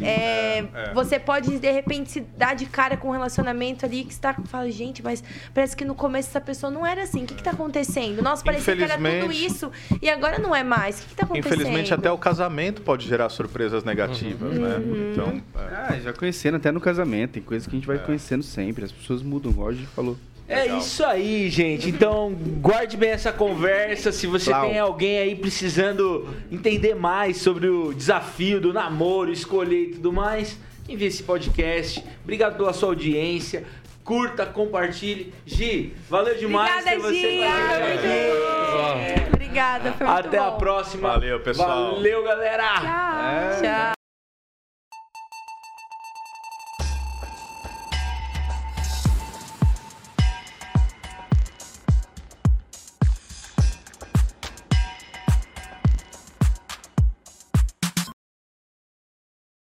É, é. Você pode, de repente, se dar de cara com um relacionamento ali que você tá, fala, gente, mas parece que no começo essa pessoa não era assim. O que, que tá acontecendo? Nossa, parecia que era tudo isso e agora não é mais. O que, que tá acontecendo? Infelizmente, até o casamento pode gerar surpresas negativas, né? Uhum. Então. é. Ah, já conhecendo até no casamento. Tem coisas que a gente vai conhecendo sempre. As pessoas mudam, igual a gente falou. É Legal. isso aí, gente. Então, guarde bem essa conversa. Se você tem alguém aí precisando entender mais sobre o desafio do namoro, escolher e tudo mais, envie esse podcast. Obrigado pela sua audiência. Curta, compartilhe. Gi, valeu demais Obrigada, ter você Gi. a Ah, aqui. Obrigada, foi muito Até a bom. próxima. Valeu, pessoal. Valeu, galera. Tchau. Tchau.